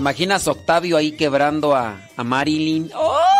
imaginas Octavio ahí quebrando a, a Marilyn? ¡Oh!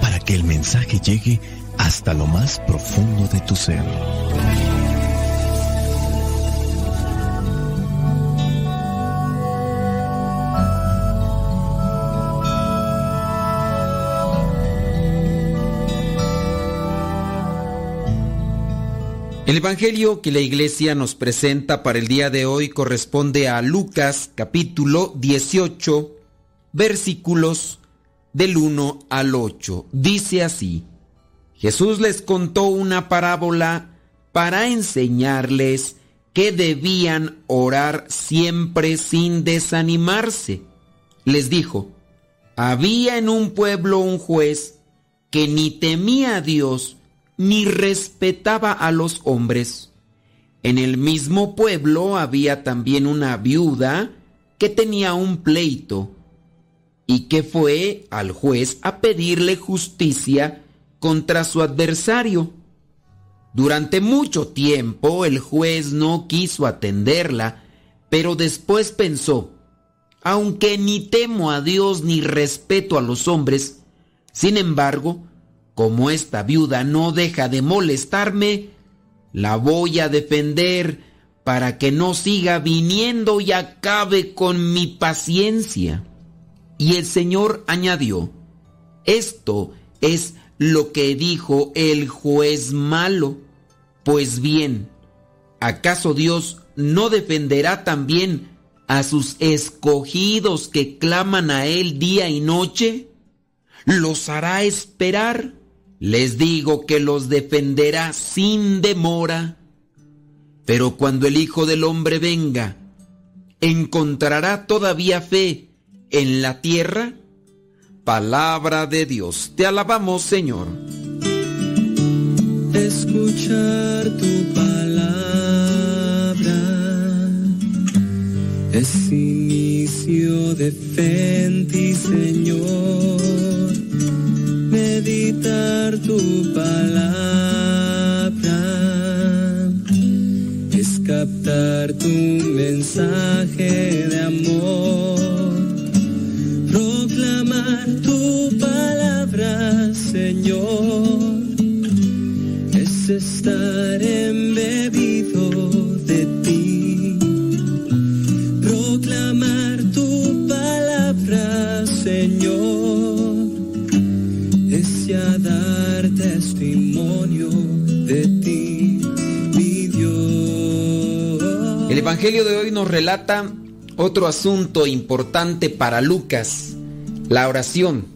para que el mensaje llegue hasta lo más profundo de tu ser. El Evangelio que la iglesia nos presenta para el día de hoy corresponde a Lucas capítulo 18 versículos del 1 al 8. Dice así, Jesús les contó una parábola para enseñarles que debían orar siempre sin desanimarse. Les dijo, había en un pueblo un juez que ni temía a Dios ni respetaba a los hombres. En el mismo pueblo había también una viuda que tenía un pleito y que fue al juez a pedirle justicia contra su adversario. Durante mucho tiempo el juez no quiso atenderla, pero después pensó, aunque ni temo a Dios ni respeto a los hombres, sin embargo, como esta viuda no deja de molestarme, la voy a defender para que no siga viniendo y acabe con mi paciencia. Y el Señor añadió, esto es lo que dijo el juez malo. Pues bien, ¿acaso Dios no defenderá también a sus escogidos que claman a Él día y noche? ¿Los hará esperar? Les digo que los defenderá sin demora. Pero cuando el Hijo del Hombre venga, ¿encontrará todavía fe en la tierra? Palabra de Dios. Te alabamos, Señor. Escuchar tu palabra es inicio de fe Señor. Meditar tu palabra es captar tu mensaje de amor Señor, es estar embebido de ti. Proclamar tu palabra, Señor, es ya dar testimonio de ti, mi Dios. El Evangelio de hoy nos relata otro asunto importante para Lucas la oración.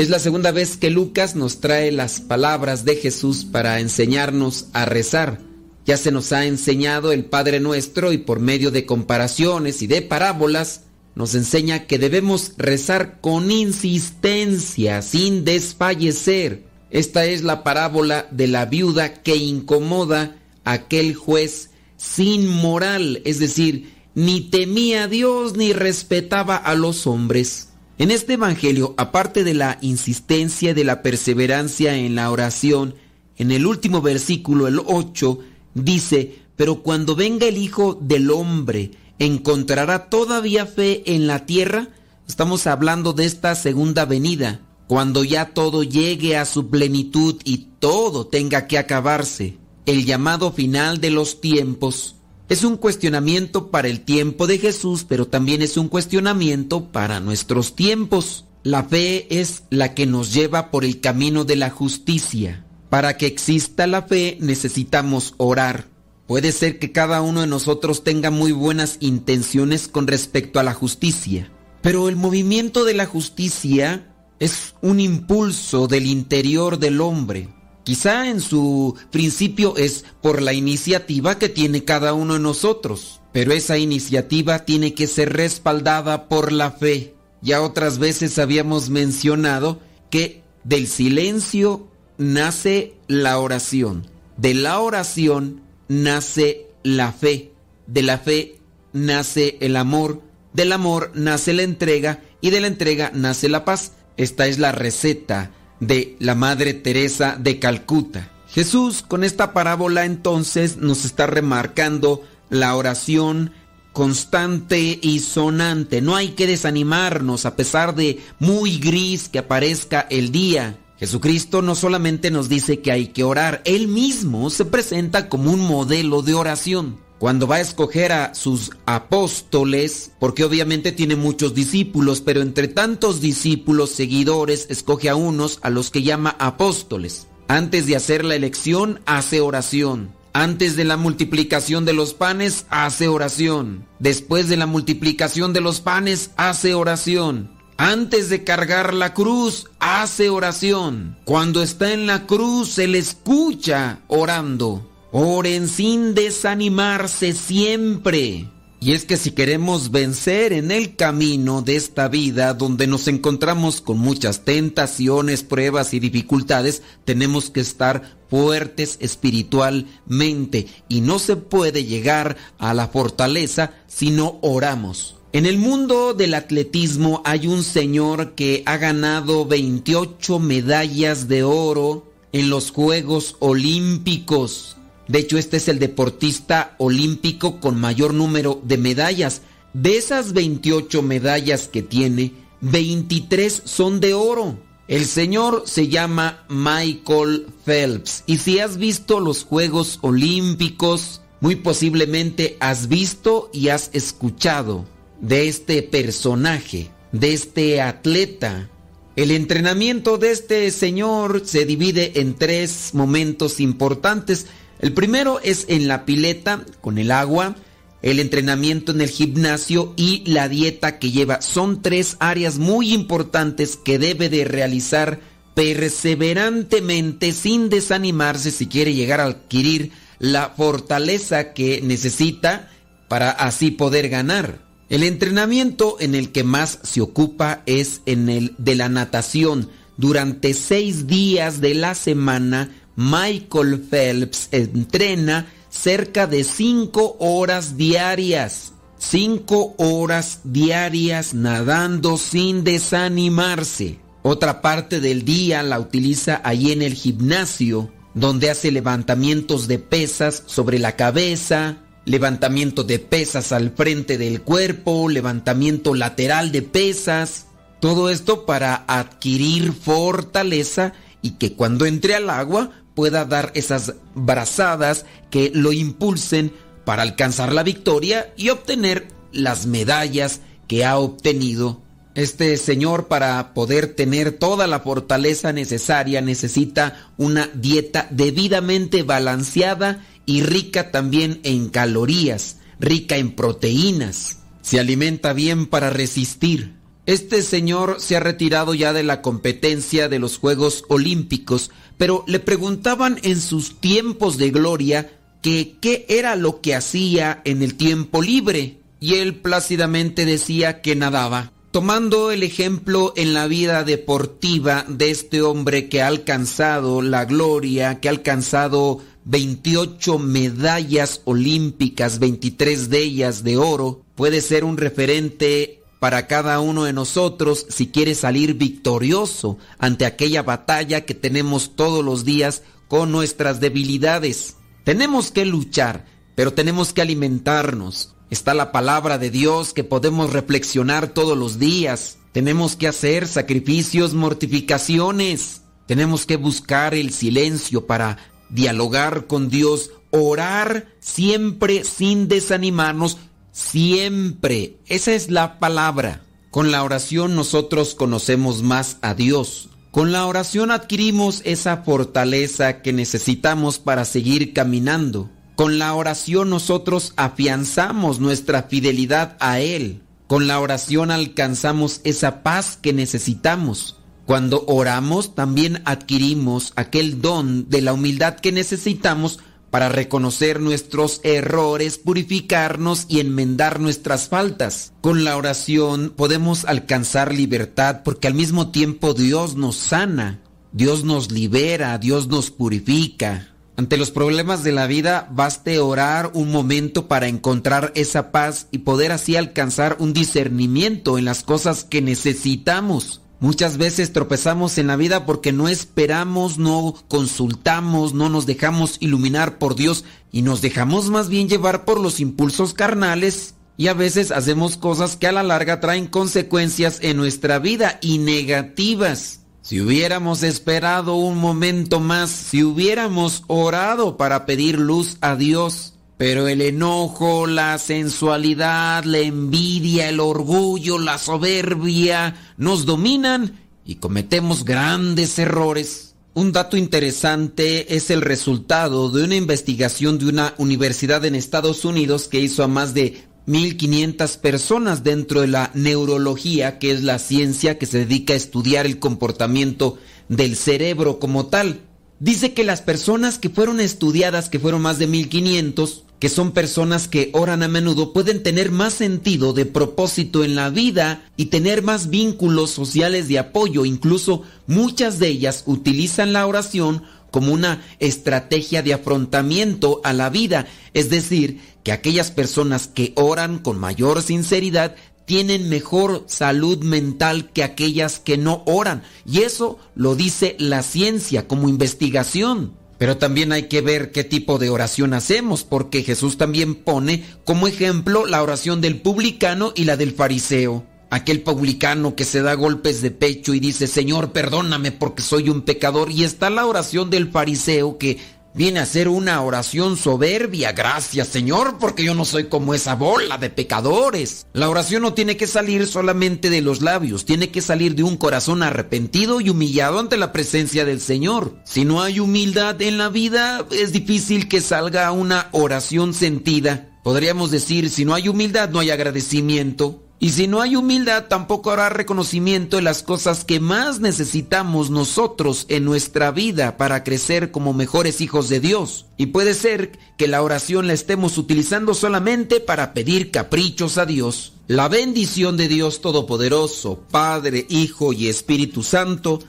Es la segunda vez que Lucas nos trae las palabras de Jesús para enseñarnos a rezar. Ya se nos ha enseñado el Padre Nuestro y por medio de comparaciones y de parábolas nos enseña que debemos rezar con insistencia, sin desfallecer. Esta es la parábola de la viuda que incomoda a aquel juez sin moral, es decir, ni temía a Dios ni respetaba a los hombres. En este Evangelio, aparte de la insistencia de la perseverancia en la oración, en el último versículo, el 8, dice, pero cuando venga el Hijo del Hombre, ¿encontrará todavía fe en la tierra? Estamos hablando de esta segunda venida, cuando ya todo llegue a su plenitud y todo tenga que acabarse, el llamado final de los tiempos. Es un cuestionamiento para el tiempo de Jesús, pero también es un cuestionamiento para nuestros tiempos. La fe es la que nos lleva por el camino de la justicia. Para que exista la fe necesitamos orar. Puede ser que cada uno de nosotros tenga muy buenas intenciones con respecto a la justicia, pero el movimiento de la justicia es un impulso del interior del hombre Quizá en su principio es por la iniciativa que tiene cada uno de nosotros, pero esa iniciativa tiene que ser respaldada por la fe. Ya otras veces habíamos mencionado que del silencio nace la oración, de la oración nace la fe, de la fe nace el amor, del amor nace la entrega y de la entrega nace la paz. Esta es la receta de la Madre Teresa de Calcuta. Jesús con esta parábola entonces nos está remarcando la oración constante y sonante. No hay que desanimarnos a pesar de muy gris que aparezca el día. Jesucristo no solamente nos dice que hay que orar, Él mismo se presenta como un modelo de oración cuando va a escoger a sus apóstoles, porque obviamente tiene muchos discípulos, pero entre tantos discípulos, seguidores, escoge a unos a los que llama apóstoles. Antes de hacer la elección, hace oración. Antes de la multiplicación de los panes, hace oración. Después de la multiplicación de los panes, hace oración. Antes de cargar la cruz, hace oración. Cuando está en la cruz, se le escucha orando. Oren sin desanimarse siempre. Y es que si queremos vencer en el camino de esta vida donde nos encontramos con muchas tentaciones, pruebas y dificultades, tenemos que estar fuertes espiritualmente y no se puede llegar a la fortaleza si no oramos. En el mundo del atletismo hay un señor que ha ganado 28 medallas de oro en los Juegos Olímpicos. De hecho, este es el deportista olímpico con mayor número de medallas. De esas 28 medallas que tiene, 23 son de oro. El señor se llama Michael Phelps. Y si has visto los Juegos Olímpicos, muy posiblemente has visto y has escuchado de este personaje, de este atleta. El entrenamiento de este señor se divide en tres momentos importantes. El primero es en la pileta con el agua, el entrenamiento en el gimnasio y la dieta que lleva. Son tres áreas muy importantes que debe de realizar perseverantemente sin desanimarse si quiere llegar a adquirir la fortaleza que necesita para así poder ganar. El entrenamiento en el que más se ocupa es en el de la natación. Durante seis días de la semana Michael Phelps entrena cerca de 5 horas diarias. 5 horas diarias nadando sin desanimarse. Otra parte del día la utiliza ahí en el gimnasio, donde hace levantamientos de pesas sobre la cabeza, levantamiento de pesas al frente del cuerpo, levantamiento lateral de pesas. Todo esto para adquirir fortaleza y que cuando entre al agua pueda dar esas brazadas que lo impulsen para alcanzar la victoria y obtener las medallas que ha obtenido. Este señor para poder tener toda la fortaleza necesaria necesita una dieta debidamente balanceada y rica también en calorías, rica en proteínas. Se alimenta bien para resistir. Este señor se ha retirado ya de la competencia de los Juegos Olímpicos, pero le preguntaban en sus tiempos de gloria que qué era lo que hacía en el tiempo libre, y él plácidamente decía que nadaba. Tomando el ejemplo en la vida deportiva de este hombre que ha alcanzado la gloria, que ha alcanzado 28 medallas olímpicas, 23 de ellas de oro, puede ser un referente para cada uno de nosotros si quiere salir victorioso ante aquella batalla que tenemos todos los días con nuestras debilidades. Tenemos que luchar, pero tenemos que alimentarnos. Está la palabra de Dios que podemos reflexionar todos los días. Tenemos que hacer sacrificios, mortificaciones. Tenemos que buscar el silencio para dialogar con Dios, orar siempre sin desanimarnos, Siempre. Esa es la palabra. Con la oración nosotros conocemos más a Dios. Con la oración adquirimos esa fortaleza que necesitamos para seguir caminando. Con la oración nosotros afianzamos nuestra fidelidad a Él. Con la oración alcanzamos esa paz que necesitamos. Cuando oramos también adquirimos aquel don de la humildad que necesitamos para reconocer nuestros errores, purificarnos y enmendar nuestras faltas. Con la oración podemos alcanzar libertad porque al mismo tiempo Dios nos sana, Dios nos libera, Dios nos purifica. Ante los problemas de la vida, baste orar un momento para encontrar esa paz y poder así alcanzar un discernimiento en las cosas que necesitamos. Muchas veces tropezamos en la vida porque no esperamos, no consultamos, no nos dejamos iluminar por Dios y nos dejamos más bien llevar por los impulsos carnales y a veces hacemos cosas que a la larga traen consecuencias en nuestra vida y negativas. Si hubiéramos esperado un momento más, si hubiéramos orado para pedir luz a Dios, pero el enojo, la sensualidad, la envidia, el orgullo, la soberbia nos dominan y cometemos grandes errores. Un dato interesante es el resultado de una investigación de una universidad en Estados Unidos que hizo a más de 1.500 personas dentro de la neurología, que es la ciencia que se dedica a estudiar el comportamiento del cerebro como tal. dice que las personas que fueron estudiadas, que fueron más de 1500, que son personas que oran a menudo, pueden tener más sentido de propósito en la vida y tener más vínculos sociales de apoyo. Incluso muchas de ellas utilizan la oración como una estrategia de afrontamiento a la vida. Es decir, que aquellas personas que oran con mayor sinceridad tienen mejor salud mental que aquellas que no oran. Y eso lo dice la ciencia como investigación. Pero también hay que ver qué tipo de oración hacemos, porque Jesús también pone como ejemplo la oración del publicano y la del fariseo. Aquel publicano que se da golpes de pecho y dice, Señor, perdóname porque soy un pecador. Y está la oración del fariseo que Viene a ser una oración soberbia. Gracias Señor, porque yo no soy como esa bola de pecadores. La oración no tiene que salir solamente de los labios, tiene que salir de un corazón arrepentido y humillado ante la presencia del Señor. Si no hay humildad en la vida, es difícil que salga una oración sentida. Podríamos decir, si no hay humildad, no hay agradecimiento. Y si no hay humildad, tampoco habrá reconocimiento de las cosas que más necesitamos nosotros en nuestra vida para crecer como mejores hijos de Dios. Y puede ser que la oración la estemos utilizando solamente para pedir caprichos a Dios. La bendición de Dios Todopoderoso, Padre, Hijo y Espíritu Santo,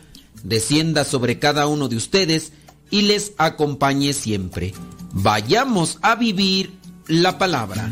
descienda sobre cada uno de ustedes y les acompañe siempre. Vayamos a vivir la palabra.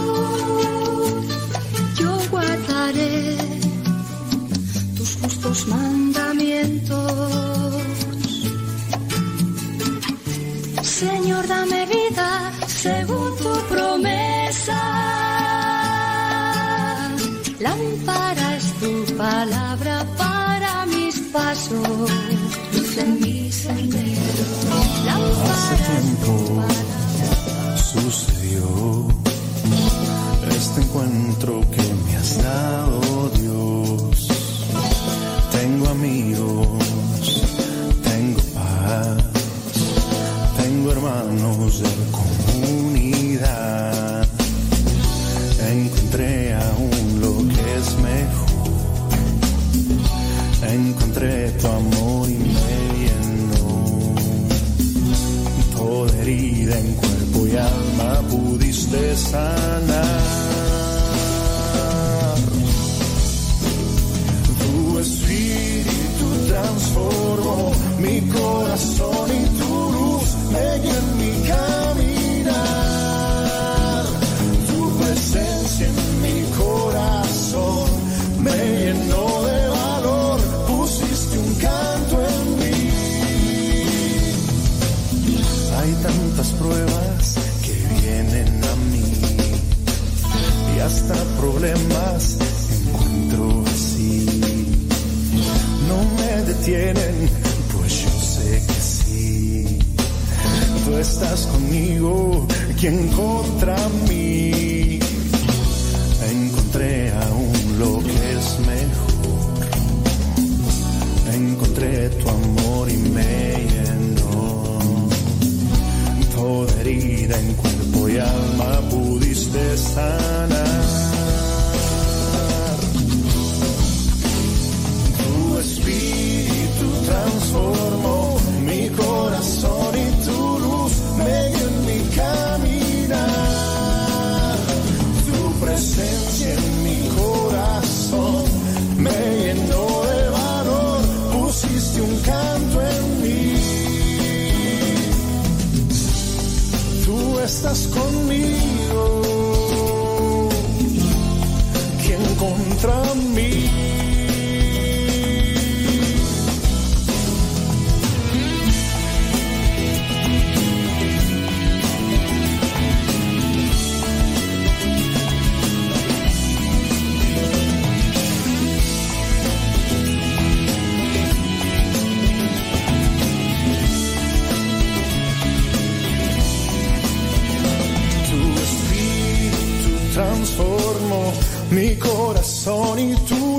Tus mandamientos. Señor, dame vida según tu promesa. Lámpara es tu palabra para mis pasos, luz en mi sendero. Lámpara tu palabra. sucedió este encuentro que me has dado, hermanos de comunidad. Encontré aún lo que es mejor. Encontré tu amor y me llenó toda herida en cuerpo y alma pudiste sanar. Tu espíritu transformó mi corazón y tu problemas encuentro así. No me detienen, Estás conmigo, quien contra mí. Encontré aún lo que es mejor. Encontré tu amor y me llenó toda herida en cuerpo y alma pudiste sanar. Tu espíritu transformó estás conmigo. corazón y tú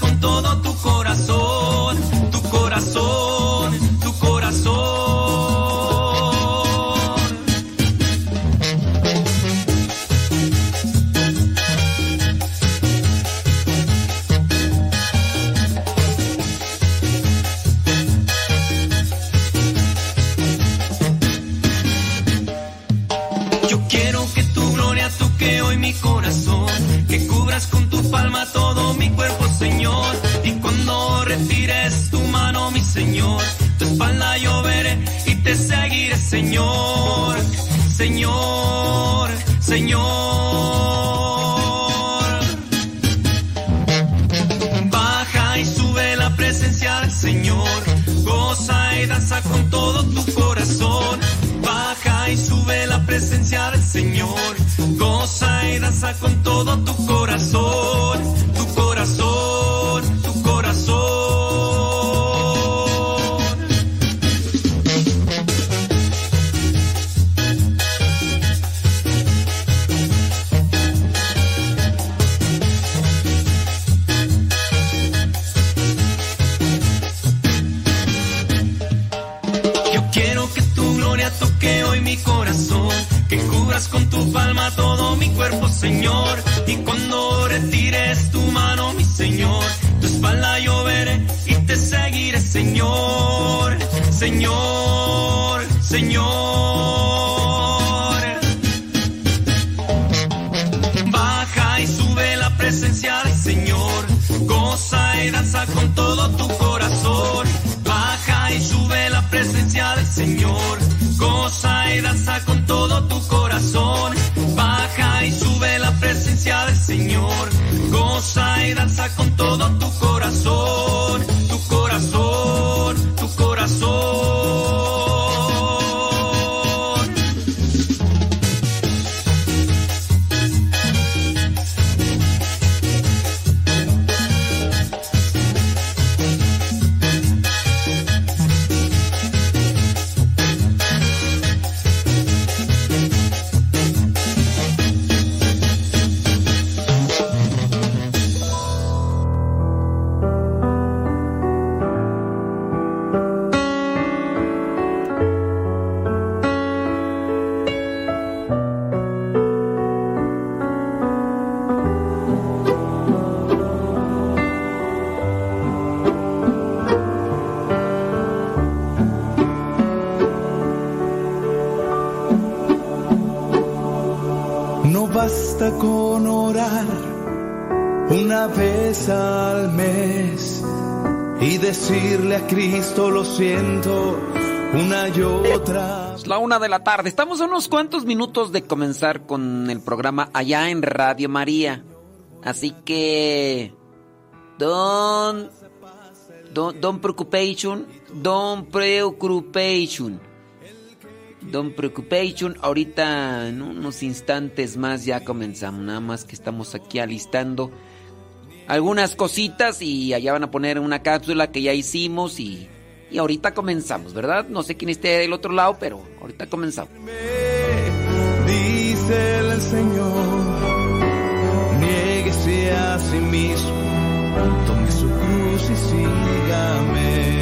con todo tu a Cristo lo siento una y otra. Es la una de la tarde. Estamos a unos cuantos minutos de comenzar con el programa allá en Radio María. Así que. Don. Don, don preoccupation. Don preoccupation. Don preoccupation. Ahorita en unos instantes más ya comenzamos. Nada más que estamos aquí alistando algunas cositas y allá van a poner una cápsula que ya hicimos y, y ahorita comenzamos, ¿verdad? No sé quién esté del otro lado, pero ahorita comenzamos. Dice el Señor, nieguese a sí mismo, tome su cruz y sígame.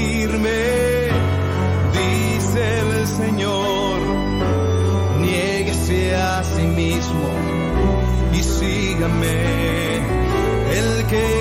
válgame el que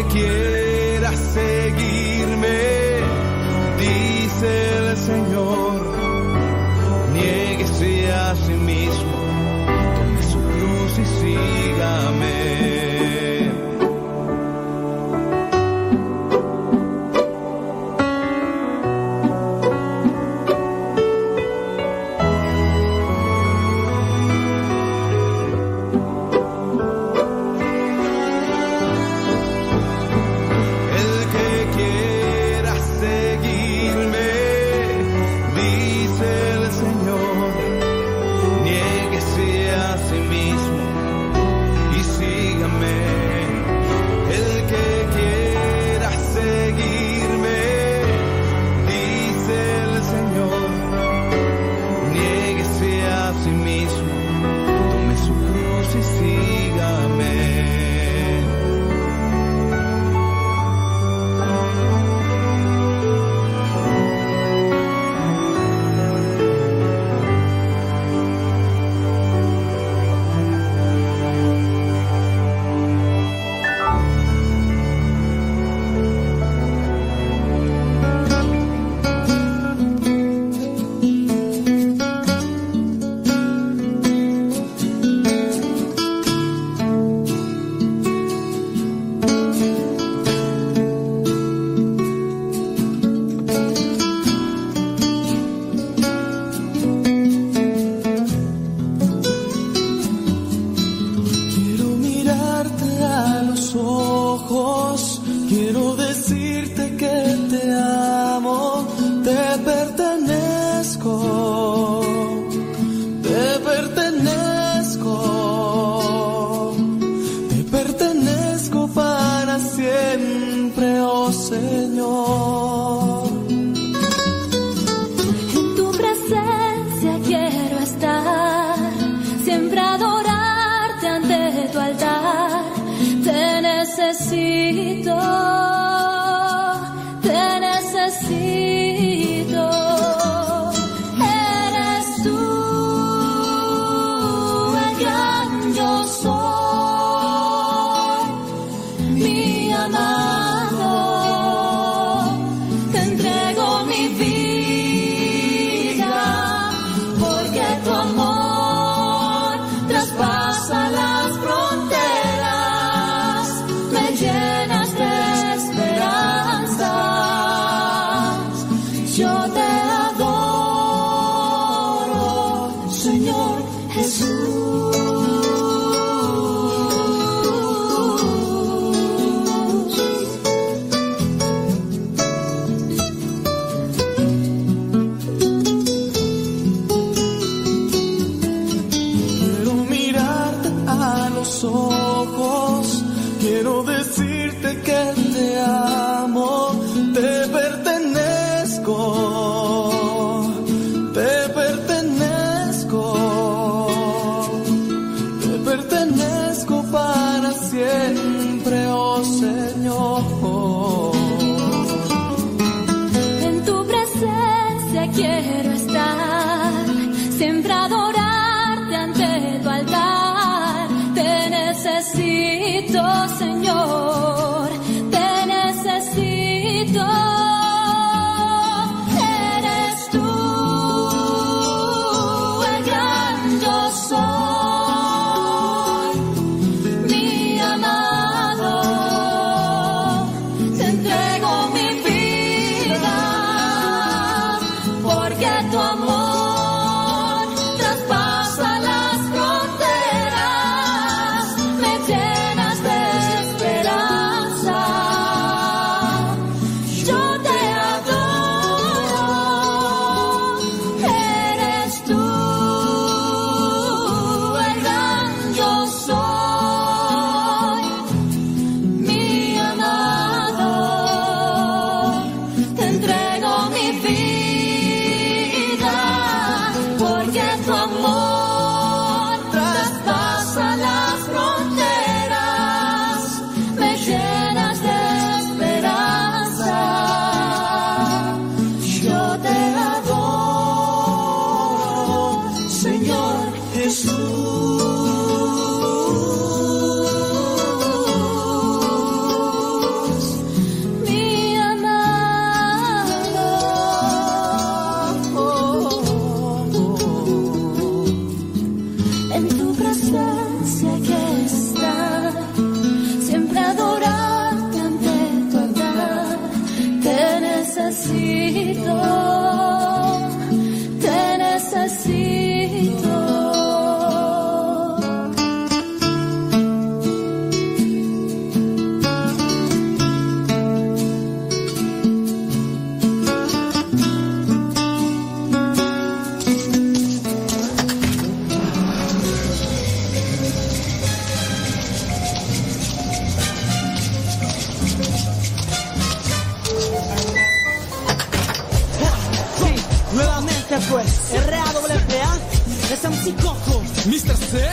Mr. C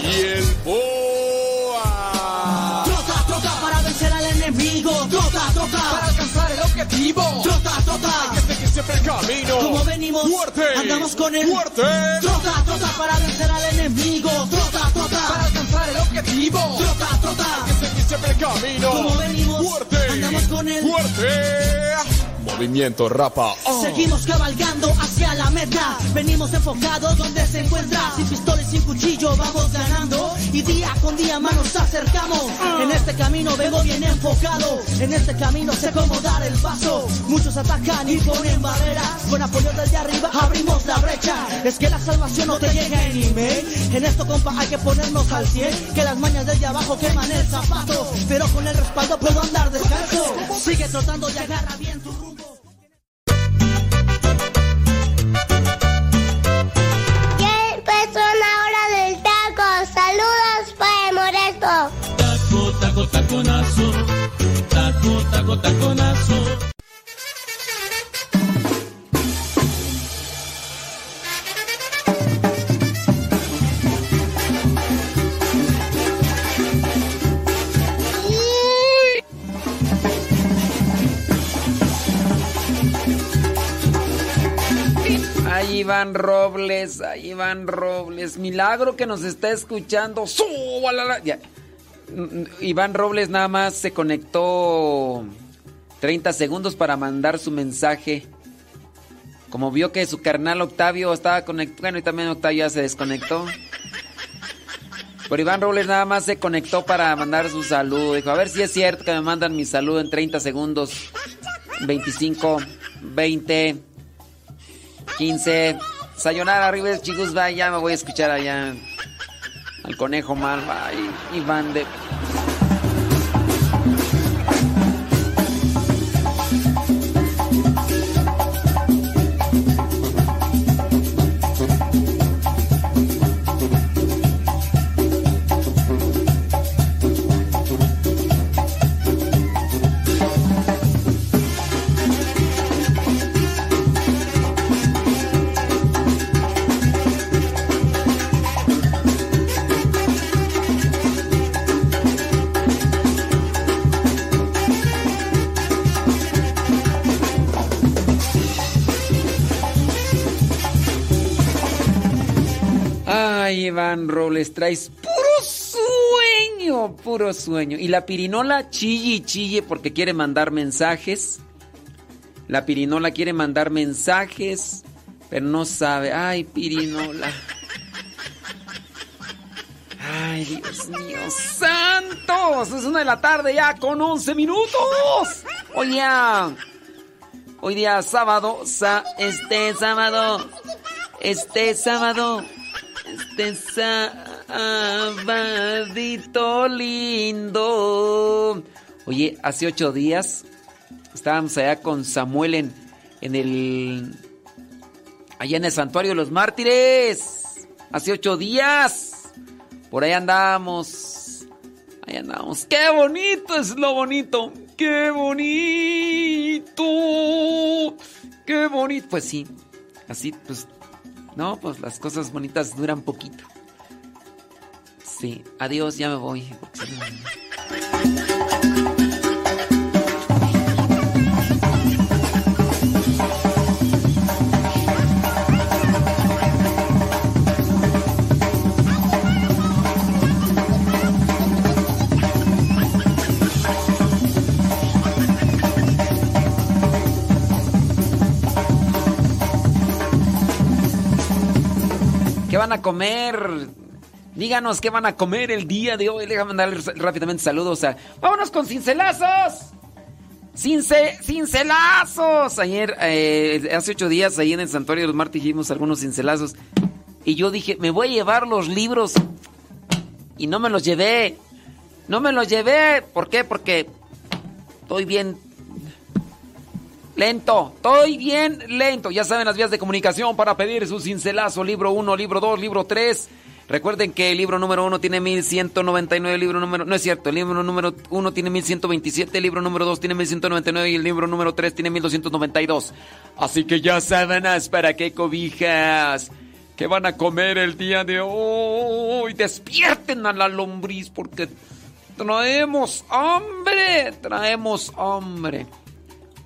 y el Boa. Trota, trota para vencer al enemigo. Trota, trota para alcanzar el objetivo. Trota, trota. Hay que seguir siempre el camino. Como venimos, fuerte. andamos con el fuerte. Trota, trota para vencer al enemigo. Trota, trota para alcanzar el objetivo. Trota, trota. Hay que seguir siempre el camino. Como venimos, fuerte. andamos con el fuerte. Movimiento rapa. Oh. Seguimos cabalgando hacia la meta. Venimos enfocados donde se encuentra. Sin pistola y sin cuchillo vamos ganando. Y día con día más nos acercamos. Uh. En este camino vengo bien enfocado. En este camino sé cómo dar el paso. Muchos atacan y ponen barreras. Con apoyo desde arriba abrimos la brecha. Es que la salvación no te llega en email. En esto, compa, hay que ponernos al 100. Que las mañas desde abajo queman el zapato. Pero con el respaldo puedo andar descalzo. Sigue trotando y agarra bien tu rumbo. Taconazo. Taco, taco, taconazo. Ahí Iván Robles, ahí Iván Robles. Milagro que nos está escuchando. Ya. Iván Robles nada más se conectó 30 segundos para mandar su mensaje. Como vio que su carnal Octavio estaba conectado, bueno, y también Octavio ya se desconectó. Pero Iván Robles nada más se conectó para mandar su saludo. Dijo, a ver si es cierto que me mandan mi saludo en 30 segundos. 25, 20, 15. Sayonara, arriba chicos, va, ya me voy a escuchar allá al conejo malva y Iván de... Robles, traes puro sueño, puro sueño. Y la pirinola chille y chille porque quiere mandar mensajes. La pirinola quiere mandar mensajes, pero no sabe. Ay, pirinola. Ay, Dios mío, santos. Es una de la tarde ya con 11 minutos. Hoy día, hoy día sábado, sa, este sábado, este sábado este sabadito lindo. Oye, hace ocho días estábamos allá con Samuel en, en el. Allá en el Santuario de los Mártires. Hace ocho días. Por ahí andábamos. Ahí andábamos. ¡Qué bonito es lo bonito! ¡Qué bonito! ¡Qué bonito! Pues sí. Así, pues no, pues las cosas bonitas duran poquito. Sí, adiós, ya me voy. Van a comer? Díganos qué van a comer el día de hoy. Déjame mandarles rápidamente saludos a. ¡Vámonos con cincelazos! ¡Cince, ¡Cincelazos! Ayer, eh, hace ocho días, ahí en el Santuario de los Martes hicimos algunos cincelazos. Y yo dije, me voy a llevar los libros. Y no me los llevé. No me los llevé. ¿Por qué? Porque estoy bien Lento, estoy bien lento. Ya saben las vías de comunicación para pedir su cincelazo. Libro 1, libro 2, libro 3. Recuerden que el libro número 1 tiene 1199, el libro número... No es cierto, el libro número 1 tiene 1127, el libro número 2 tiene 1199 y el libro número 3 tiene 1292. Así que ya saben, para qué cobijas ¿Qué van a comer el día de hoy? Despierten a la lombriz porque traemos hambre, traemos hambre.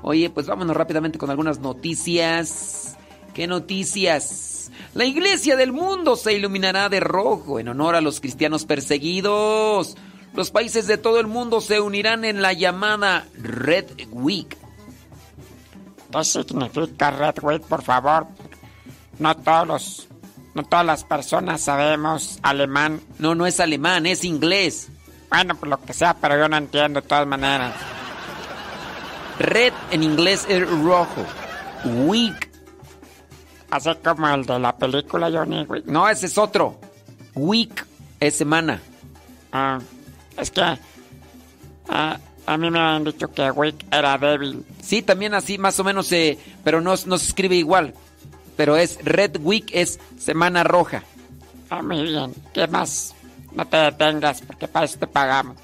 Oye, pues vámonos rápidamente con algunas noticias. ¿Qué noticias? La iglesia del mundo se iluminará de rojo en honor a los cristianos perseguidos. Los países de todo el mundo se unirán en la llamada Red Week. ¿Qué significa Red Week, por favor? No todos los- no todas las personas sabemos alemán. No, no es alemán, es inglés. Bueno, por lo que sea, pero yo no entiendo de todas maneras. Red en inglés es rojo. Week. Así como el de la película Johnny Wick. No, ese es otro. Week es semana. Ah, es que ah, a mí me han dicho que Wick era débil. Sí, también así más o menos, eh, pero no, no se escribe igual. Pero es Red Week, es semana roja. Ah, muy bien. ¿Qué más? No te detengas, porque para eso te pagamos.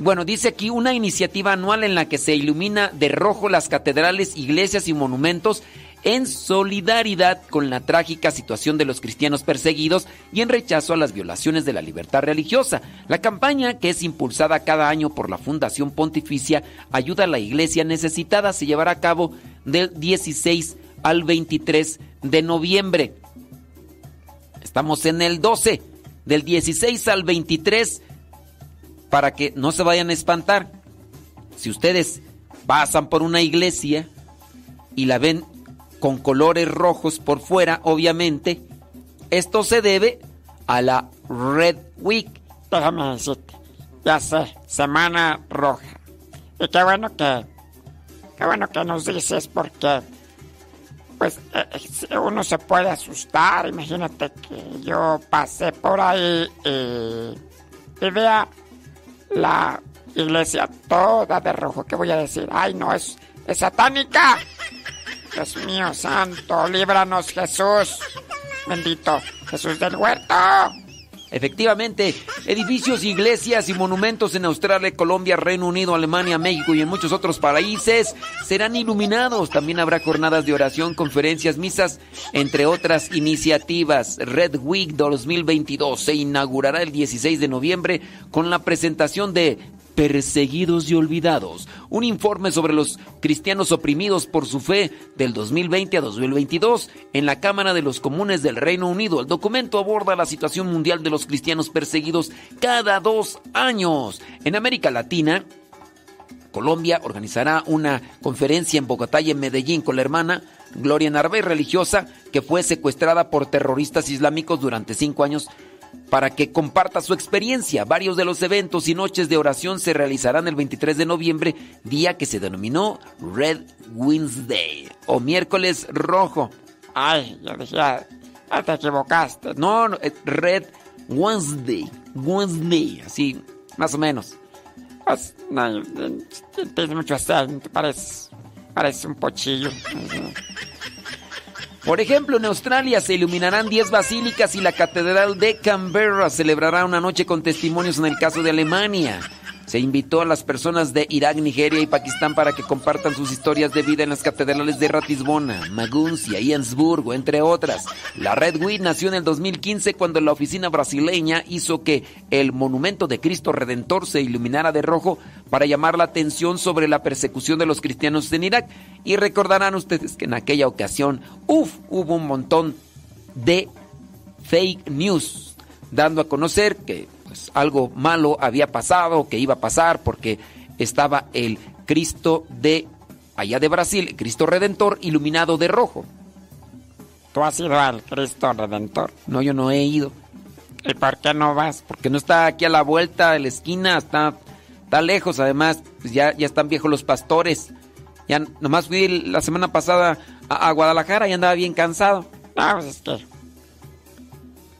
Bueno, dice aquí una iniciativa anual en la que se ilumina de rojo las catedrales, iglesias y monumentos en solidaridad con la trágica situación de los cristianos perseguidos y en rechazo a las violaciones de la libertad religiosa. La campaña, que es impulsada cada año por la Fundación Pontificia Ayuda a la Iglesia Necesitada, se llevará a cabo del 16 al 23 de noviembre. Estamos en el 12, del 16 al 23 para que no se vayan a espantar. Si ustedes pasan por una iglesia y la ven con colores rojos por fuera, obviamente, esto se debe a la Red Week. Déjame decirte. Ya sé, Semana Roja. Y qué bueno que. Qué bueno que nos dices porque. Pues eh, eh, uno se puede asustar. Imagínate que yo pasé por ahí y. y vea la iglesia toda de rojo. ¿Qué voy a decir? ¡Ay, no! ¡Es, es satánica! Dios mío santo, líbranos Jesús. Bendito Jesús del huerto. Efectivamente, edificios, iglesias y monumentos en Australia, Colombia, Reino Unido, Alemania, México y en muchos otros países serán iluminados. También habrá jornadas de oración, conferencias, misas, entre otras iniciativas. Red Week 2022 se inaugurará el 16 de noviembre con la presentación de Perseguidos y Olvidados, un informe sobre los cristianos oprimidos por su fe del 2020 a 2022 en la Cámara de los Comunes del Reino Unido. El documento aborda la situación mundial de los cristianos perseguidos cada dos años. En América Latina, Colombia organizará una conferencia en Bogotá y en Medellín con la hermana Gloria Narváez, religiosa que fue secuestrada por terroristas islámicos durante cinco años para que comparta su experiencia. Varios de los eventos y noches de oración se realizarán el 23 de noviembre, día que se denominó Red Wednesday o miércoles rojo. Ay, yo decía, ah, te equivocaste. No, no, es Red Wednesday, Wednesday, así, más o menos. Pues, no, eh, tienes mucho acento, parece, parece un pochillo. Por ejemplo, en Australia se iluminarán 10 basílicas y la Catedral de Canberra celebrará una noche con testimonios en el caso de Alemania. Se invitó a las personas de Irak, Nigeria y Pakistán para que compartan sus historias de vida en las catedrales de Ratisbona, Maguncia y Ensburgo, entre otras. La Red Week nació en el 2015 cuando la oficina brasileña hizo que el monumento de Cristo Redentor se iluminara de rojo para llamar la atención sobre la persecución de los cristianos en Irak. Y recordarán ustedes que en aquella ocasión, uff, hubo un montón de fake news, dando a conocer que pues, algo malo había pasado, que iba a pasar, porque estaba el Cristo de allá de Brasil, Cristo Redentor, iluminado de rojo. ¿Tú has ido al Cristo Redentor? No, yo no he ido. ¿Y por qué no vas? Porque no está aquí a la vuelta de la esquina, está, está lejos, además, pues ya, ya están viejos los pastores. Ya nomás fui la semana pasada a, a Guadalajara y andaba bien cansado. No, pues es que.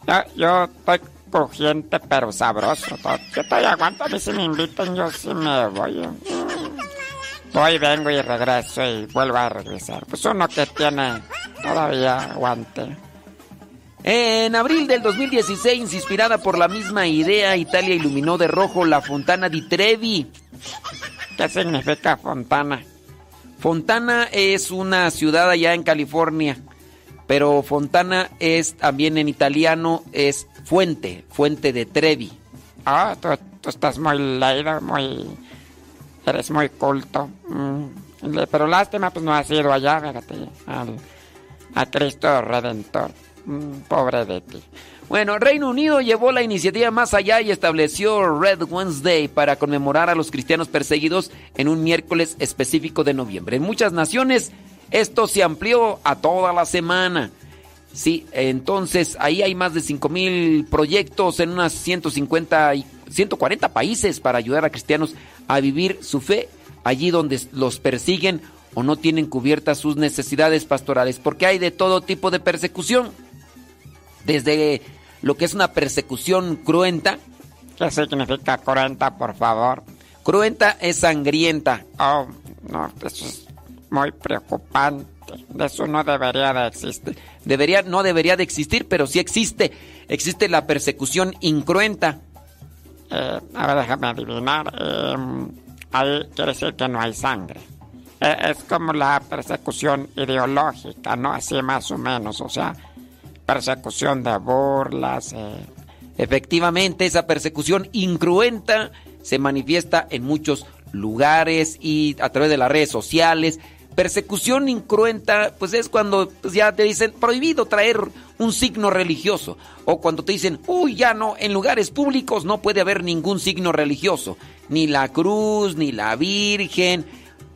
Yo, yo estoy crujiente pero sabroso. todo. Yo todavía aguanto, a mí si me invitan, yo sí me voy. Voy, vengo y regreso y vuelvo a regresar. Pues uno que tiene todavía aguante. En abril del 2016, inspirada por la misma idea, Italia iluminó de rojo la Fontana di Trevi. ¿Qué significa Fontana? Fontana es una ciudad allá en California Pero Fontana es también en italiano es fuente, fuente de Trevi. Ah, tú, tú estás muy leído, muy... Eres muy culto. Mm, Pero lástima, pues no has ido allá, fíjate, al, a Cristo Redentor. Mm, Pobre de ti. Bueno, Reino Unido llevó la iniciativa más allá y estableció Red Wednesday para conmemorar a los cristianos perseguidos en un miércoles específico de noviembre. En muchas naciones esto se amplió a toda la semana. Sí, entonces ahí hay más de 5000 proyectos en unas 150 y 140 países para ayudar a cristianos a vivir su fe allí donde los persiguen o no tienen cubiertas sus necesidades pastorales, porque hay de todo tipo de persecución. Desde lo que es una persecución cruenta. ¿Qué significa cruenta, por favor? Cruenta es sangrienta. Oh, no, eso es muy preocupante. Eso no debería de existir. Debería, no debería de existir, pero sí existe. Existe la persecución incruenta. Eh, a ver, déjame adivinar. Eh, ahí quiere decir que no hay sangre. Eh, es como la persecución ideológica, ¿no? Así más o menos. O sea, persecución de burlas. eh. Efectivamente, esa persecución incruenta se manifiesta en muchos lugares y a través de las redes sociales. Persecución incruenta, pues es cuando pues, ya te dicen prohibido traer un signo religioso. O cuando te dicen, uy, ya no, en lugares públicos no puede haber ningún signo religioso. Ni la cruz, ni la Virgen,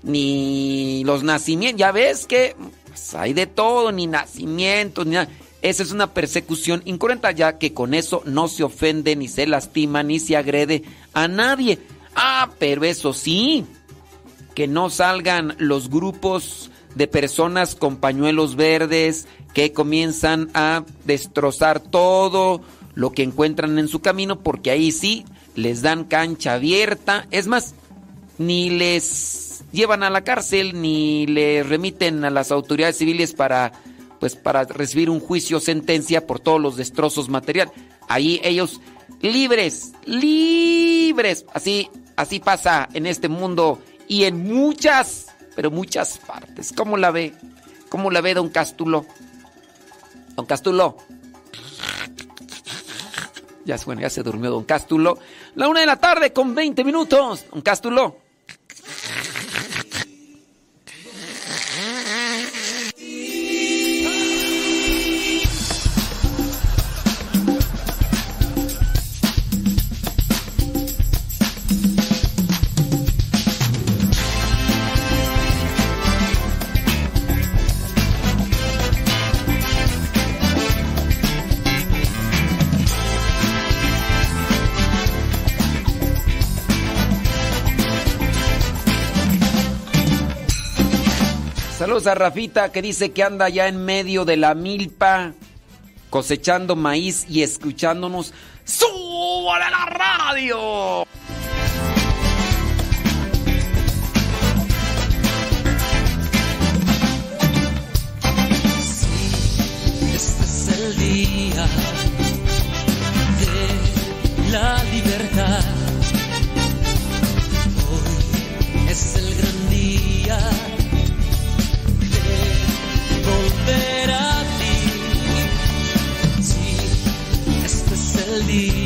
ni los nacimientos. Ya ves que pues, hay de todo, ni nacimientos, ni nada. Esa es una persecución incruenta, ya que con eso no se ofende, ni se lastima, ni se agrede a nadie. Ah, pero eso sí, que no salgan los grupos de personas con pañuelos verdes que comienzan a destrozar todo lo que encuentran en su camino, porque ahí sí les dan cancha abierta. Es más, ni les llevan a la cárcel, ni les remiten a las autoridades civiles para pues para recibir un juicio o sentencia por todos los destrozos material. Ahí ellos libres, libres. Así, así pasa en este mundo y en muchas, pero muchas partes. ¿Cómo la ve? ¿Cómo la ve don Castulo? Don Castulo. Ya, bueno, ya se durmió don Castulo. La una de la tarde con 20 minutos. Don Castulo. A Rafita que dice que anda ya en medio de la milpa cosechando maíz y escuchándonos. ¡Súbale la radio! Este es el día de la libertad. Este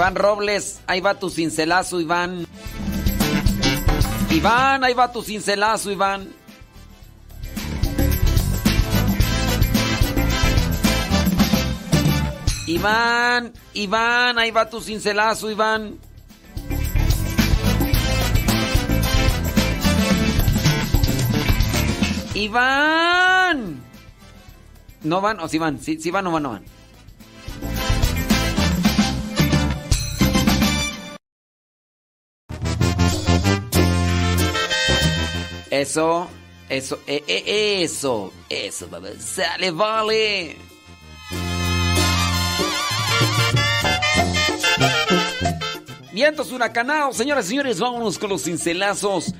Iván Robles, ahí va tu cincelazo, Iván. Iván, ahí va tu cincelazo, Iván. Iván, Iván, ahí va tu cincelazo, Iván. Iván. ¿No van o sí van? Sí, sí van o van, no van. Eso, eso, eh, eh, eso, eso, bebé. Sale, vale. Vientos huracanados, señoras y señores, vámonos con los cincelazos.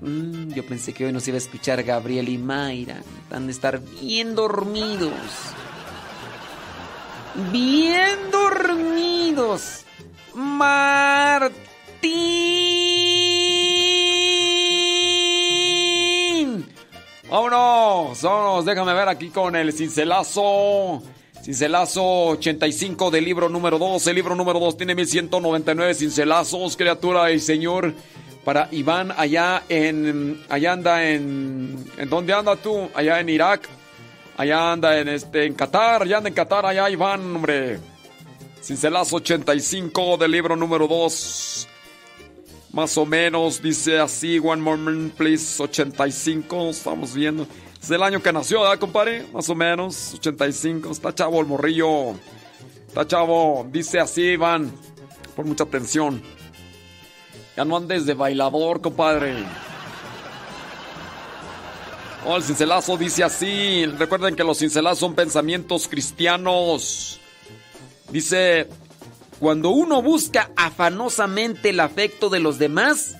Mm, yo pensé que hoy nos iba a escuchar Gabriel y Mayra. Van a estar bien dormidos. Bien dormidos. Martín. Vámonos, vámonos, déjame ver aquí con el cincelazo. Cincelazo 85 del libro número 2. El libro número 2 tiene 1199 cincelazos, criatura y señor. Para Iván allá en. Allá anda en. ¿En dónde anda tú? Allá en Irak. Allá anda en este. En Qatar. Allá anda en Qatar. Allá Iván, hombre. Cincelazo 85 del libro número 2. Más o menos dice así. One moment, please. 85. Estamos viendo. Es el año que nació, ¿verdad, compadre? Más o menos, 85. Está chavo el morrillo. Está chavo. Dice así, Iván. Por mucha atención. Ya no andes de bailador, compadre. Oh, el cincelazo dice así. Recuerden que los cincelazos son pensamientos cristianos. Dice, cuando uno busca afanosamente el afecto de los demás...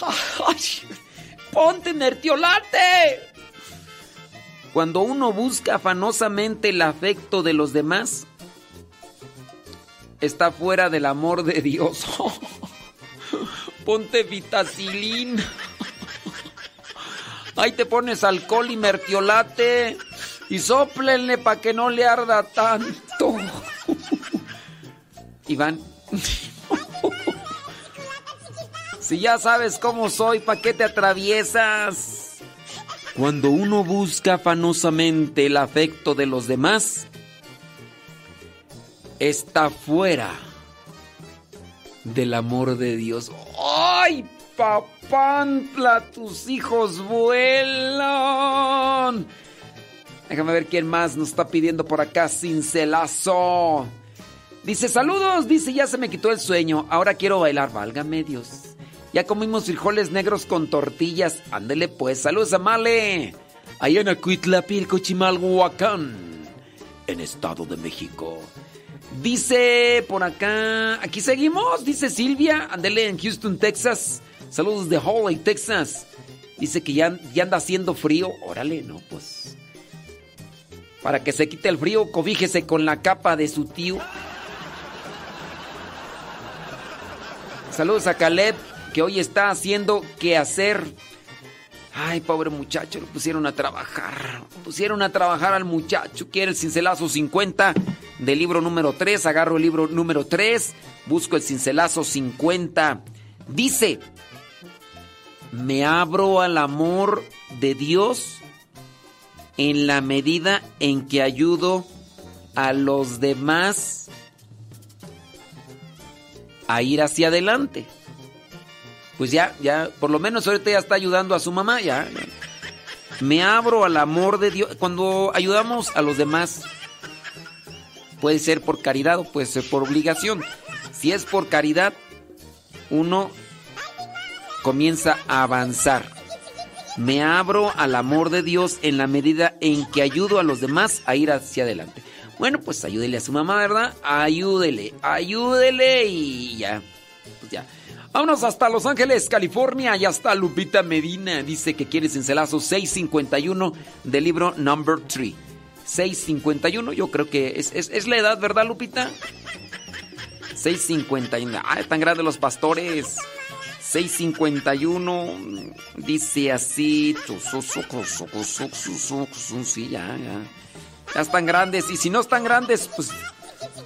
¡Ponte mertiolate! Cuando uno busca afanosamente el afecto de los demás, está fuera del amor de Dios. Ponte vitacilina. Ahí te pones alcohol y mertiolate y soplenle para que no le arda tanto. Iván. Si ya sabes cómo soy, ¿para qué te atraviesas? Cuando uno busca afanosamente el afecto de los demás, está fuera del amor de Dios. ¡Ay, papantla! Tus hijos vuelan. Déjame ver quién más nos está pidiendo por acá, cincelazo. Dice, saludos, dice, ya se me quitó el sueño, ahora quiero bailar, válgame Dios. Ya comimos frijoles negros con tortillas, ándele pues, saludos a Male. Allá en Acuitlapilco, Chimalhuacán, en Estado de México. Dice por acá, aquí seguimos, dice Silvia, andele en Houston, Texas. Saludos de Holly, Texas. Dice que ya, ya anda haciendo frío. Órale, no, pues. Para que se quite el frío, cobíjese con la capa de su tío. Saludos a Caleb, que hoy está haciendo qué hacer. Ay, pobre muchacho, lo pusieron a trabajar. Pusieron a trabajar al muchacho. Quiere el cincelazo 50 del libro número 3. Agarro el libro número 3. Busco el cincelazo 50. Dice, me abro al amor de Dios en la medida en que ayudo a los demás a ir hacia adelante pues ya, ya, por lo menos ahorita ya está ayudando a su mamá, ya. Me abro al amor de Dios. Cuando ayudamos a los demás, puede ser por caridad o puede ser por obligación. Si es por caridad, uno comienza a avanzar. Me abro al amor de Dios en la medida en que ayudo a los demás a ir hacia adelante. Bueno, pues ayúdele a su mamá, ¿verdad? Ayúdele, ayúdele y ya. Pues ya. Vámonos hasta Los Ángeles, California. Ya está Lupita Medina. Dice que quiere cincelazo 651 del libro Number 3. 651, yo creo que es, es, es la edad, ¿verdad, Lupita? 651. Ah, están grandes los pastores. 651 dice así. Sí, ya, ya. Ya están grandes. Y si no están grandes, pues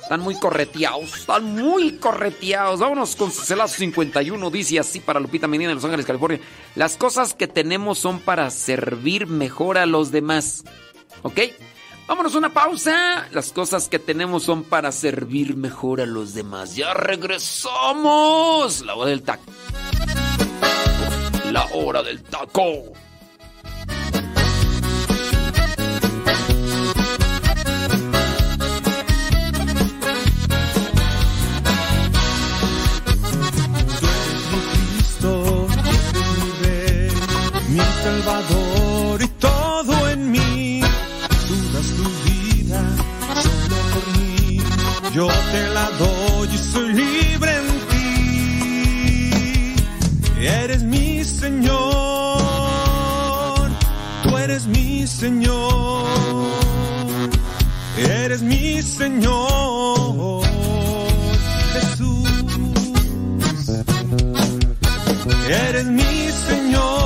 están muy correteados. Están muy correteados. Vámonos con Celazo 51. Dice así para Lupita Medina de Los Ángeles, California. Las cosas que tenemos son para servir mejor a los demás. ¿Ok? Vámonos a una pausa. Las cosas que tenemos son para servir mejor a los demás. Ya regresamos. La hora del taco. La hora del taco. yo te la doy y soy libre en ti. Eres mi Señor, tú eres mi Señor, eres mi Señor. Jesús, eres mi Señor.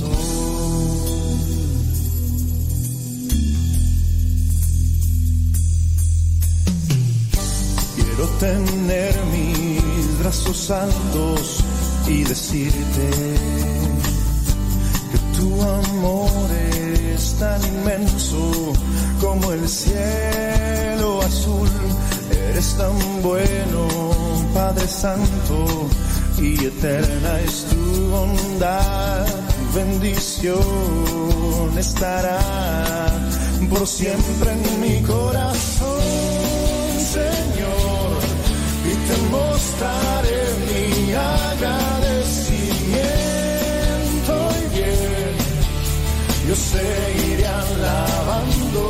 Bendición estará por siempre en mi corazón, Señor, y te mostraré mi agradecimiento y bien, yo seguiré alabando.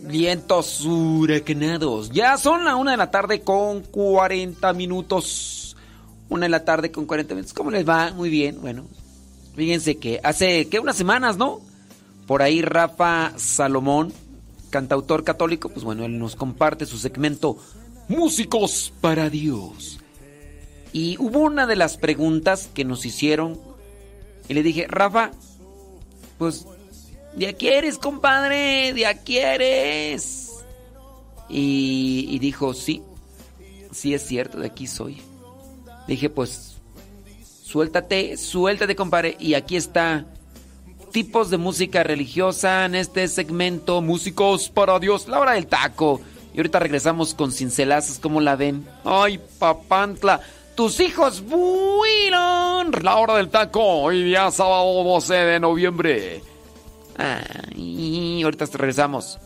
Vientos huracanados. Ya son la una de la tarde con 40 minutos. Una de la tarde con 40 minutos. ¿Cómo les va? Muy bien. Bueno, fíjense que hace, ¿qué? Unas semanas, ¿no? Por ahí Rafa Salomón, cantautor católico, pues bueno, él nos comparte su segmento Músicos para Dios. Y hubo una de las preguntas que nos hicieron y le dije, Rafa, pues de aquí eres, compadre, de aquí eres. Y, y dijo, sí, sí es cierto, de aquí soy. Dije, pues, suéltate, suéltate, compadre. Y aquí está, tipos de música religiosa en este segmento, músicos para Dios, la hora del taco. Y ahorita regresamos con cincelazos, ¿cómo la ven? Ay, papantla. Tus hijos fueron. La hora del taco. Hoy día sábado 12 de noviembre. Ay, ahorita regresamos.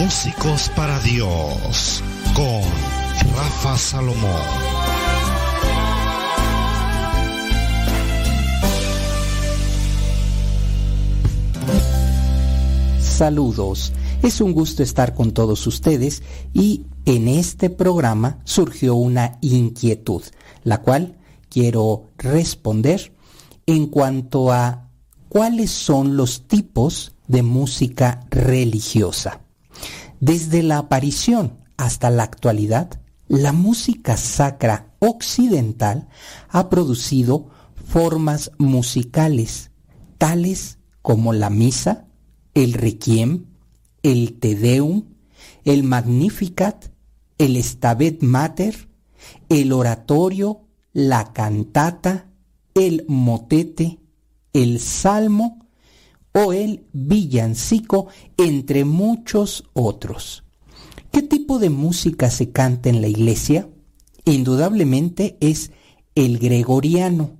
Músicos para Dios con Rafa Salomón. Saludos. Es un gusto estar con todos ustedes y en este programa surgió una inquietud, la cual quiero responder en cuanto a cuáles son los tipos de música religiosa. Desde la aparición hasta la actualidad, la música sacra occidental ha producido formas musicales tales como la misa, el requiem, el Te Deum, el Magnificat, el Stabat Mater, el oratorio, la cantata, el motete, el salmo o el villancico, entre muchos otros. ¿Qué tipo de música se canta en la iglesia? Indudablemente es el gregoriano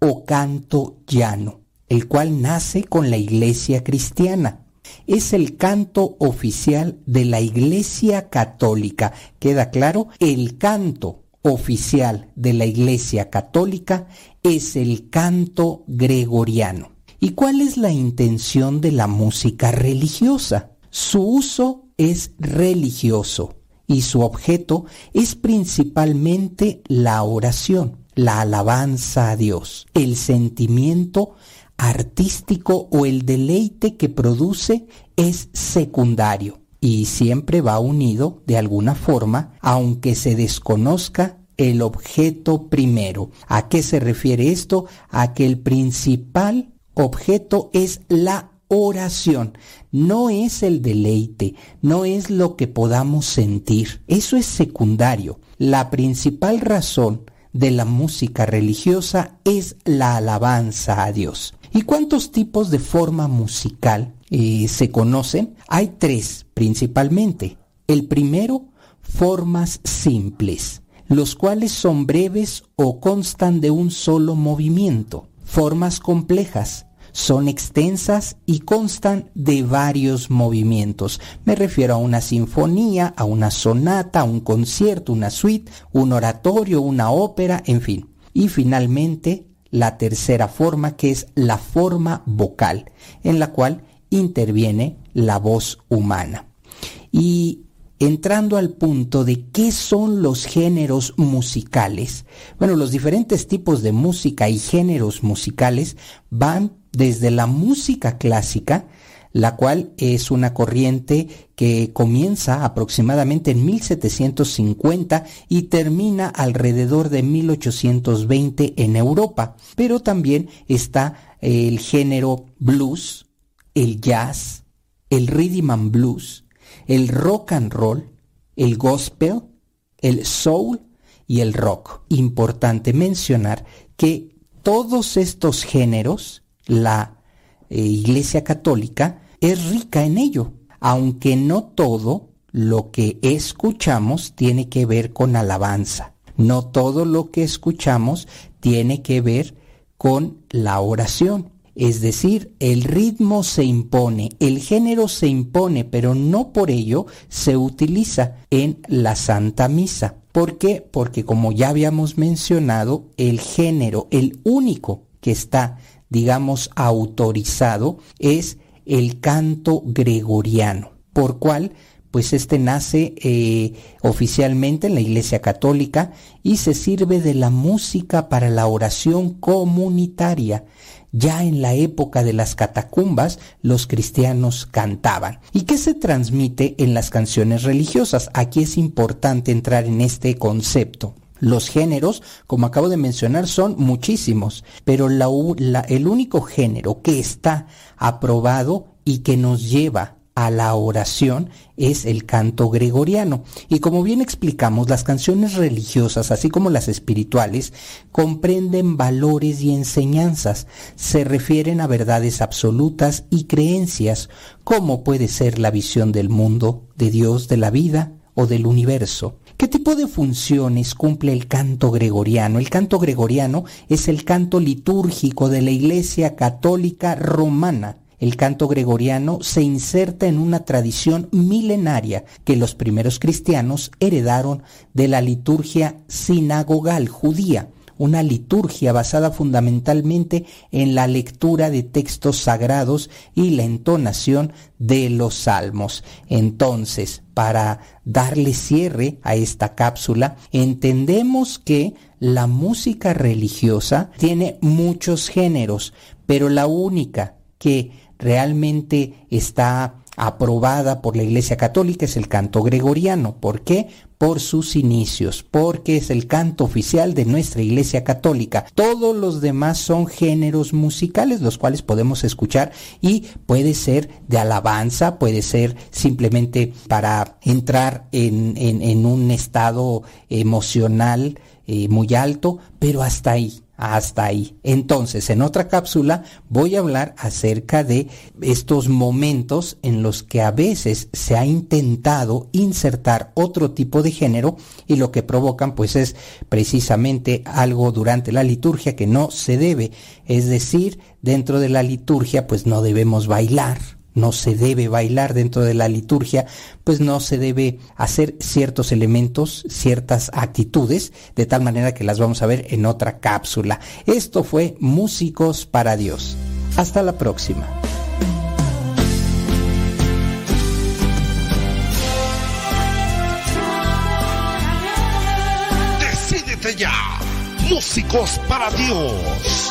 o canto llano, el cual nace con la iglesia cristiana es el canto oficial de la Iglesia Católica. ¿Queda claro? El canto oficial de la Iglesia Católica es el canto gregoriano. ¿Y cuál es la intención de la música religiosa? Su uso es religioso y su objeto es principalmente la oración, la alabanza a Dios, el sentimiento artístico o el deleite que produce es secundario y siempre va unido de alguna forma, aunque se desconozca el objeto primero. ¿A qué se refiere esto? A que el principal objeto es la oración, no es el deleite, no es lo que podamos sentir, eso es secundario. La principal razón de la música religiosa es la alabanza a Dios. ¿Y cuántos tipos de forma musical eh, se conocen? Hay tres principalmente. El primero, formas simples, los cuales son breves o constan de un solo movimiento. Formas complejas son extensas y constan de varios movimientos. Me refiero a una sinfonía, a una sonata, a un concierto, una suite, un oratorio, una ópera, en fin. Y finalmente, la tercera forma que es la forma vocal, en la cual interviene la voz humana. Y entrando al punto de qué son los géneros musicales. Bueno, los diferentes tipos de música y géneros musicales van desde la música clásica, la cual es una corriente que comienza aproximadamente en 1750 y termina alrededor de 1820 en Europa. Pero también está el género blues, el jazz, el rhythm and blues, el rock and roll, el gospel, el soul y el rock. Importante mencionar que todos estos géneros, la eh, Iglesia Católica es rica en ello, aunque no todo lo que escuchamos tiene que ver con alabanza. No todo lo que escuchamos tiene que ver con la oración. Es decir, el ritmo se impone, el género se impone, pero no por ello se utiliza en la Santa Misa. ¿Por qué? Porque como ya habíamos mencionado, el género, el único que está, digamos, autorizado es el canto gregoriano, por cual pues este nace eh, oficialmente en la Iglesia Católica y se sirve de la música para la oración comunitaria. Ya en la época de las catacumbas los cristianos cantaban. ¿Y qué se transmite en las canciones religiosas? Aquí es importante entrar en este concepto. Los géneros, como acabo de mencionar, son muchísimos, pero el único género que está aprobado y que nos lleva a la oración es el canto gregoriano. Y como bien explicamos, las canciones religiosas, así como las espirituales, comprenden valores y enseñanzas, se refieren a verdades absolutas y creencias, como puede ser la visión del mundo, de Dios, de la vida o del universo. ¿Qué tipo de funciones cumple el canto gregoriano? El canto gregoriano es el canto litúrgico de la Iglesia Católica Romana el canto gregoriano se inserta en una tradición milenaria que los primeros cristianos heredaron de la liturgia sinagogal judía, una liturgia basada fundamentalmente en la lectura de textos sagrados y la entonación de los salmos. Entonces, para darle cierre a esta cápsula, entendemos que la música religiosa tiene muchos géneros, pero la única que realmente está aprobada por la Iglesia Católica es el canto gregoriano. ¿Por qué? Por sus inicios, porque es el canto oficial de nuestra Iglesia Católica. Todos los demás son géneros musicales, los cuales podemos escuchar y puede ser de alabanza, puede ser simplemente para entrar en, en, un estado emocional eh, muy alto, pero hasta ahí hasta ahí. Entonces, en otra cápsula voy a hablar acerca de estos momentos en los que a veces se ha intentado insertar otro tipo de género y lo que provocan pues es precisamente algo durante la liturgia que no se debe. Es decir, dentro de la liturgia pues no debemos bailar no se debe bailar dentro de la liturgia, pues no se debe hacer ciertos elementos, ciertas actitudes, de tal manera que las vamos a ver en otra cápsula. Esto fue Músicos para Dios. Hasta la próxima. Decídete ya, Músicos para Dios.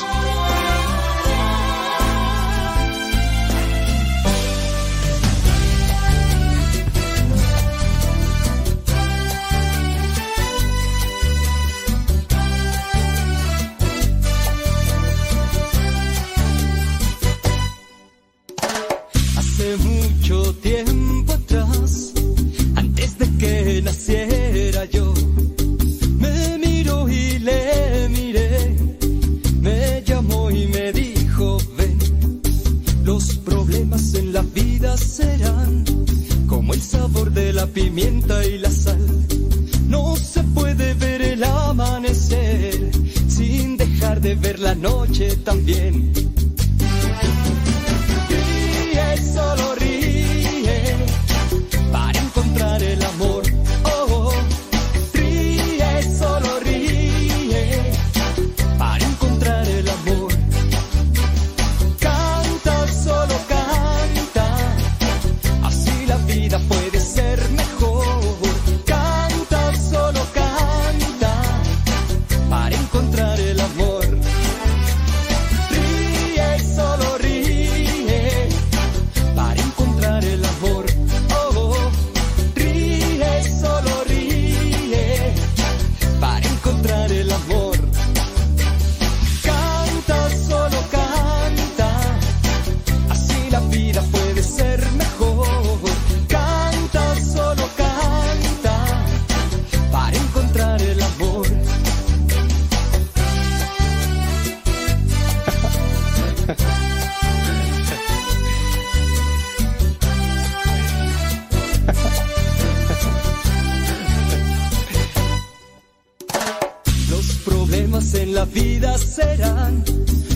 Tiempo atrás, antes de que naciera yo, me miró y le miré, me llamó y me dijo, ven, los problemas en la vida serán como el sabor de la pimienta y la sal. No se puede ver el amanecer sin dejar de ver la noche también. solo para encontrar el amor.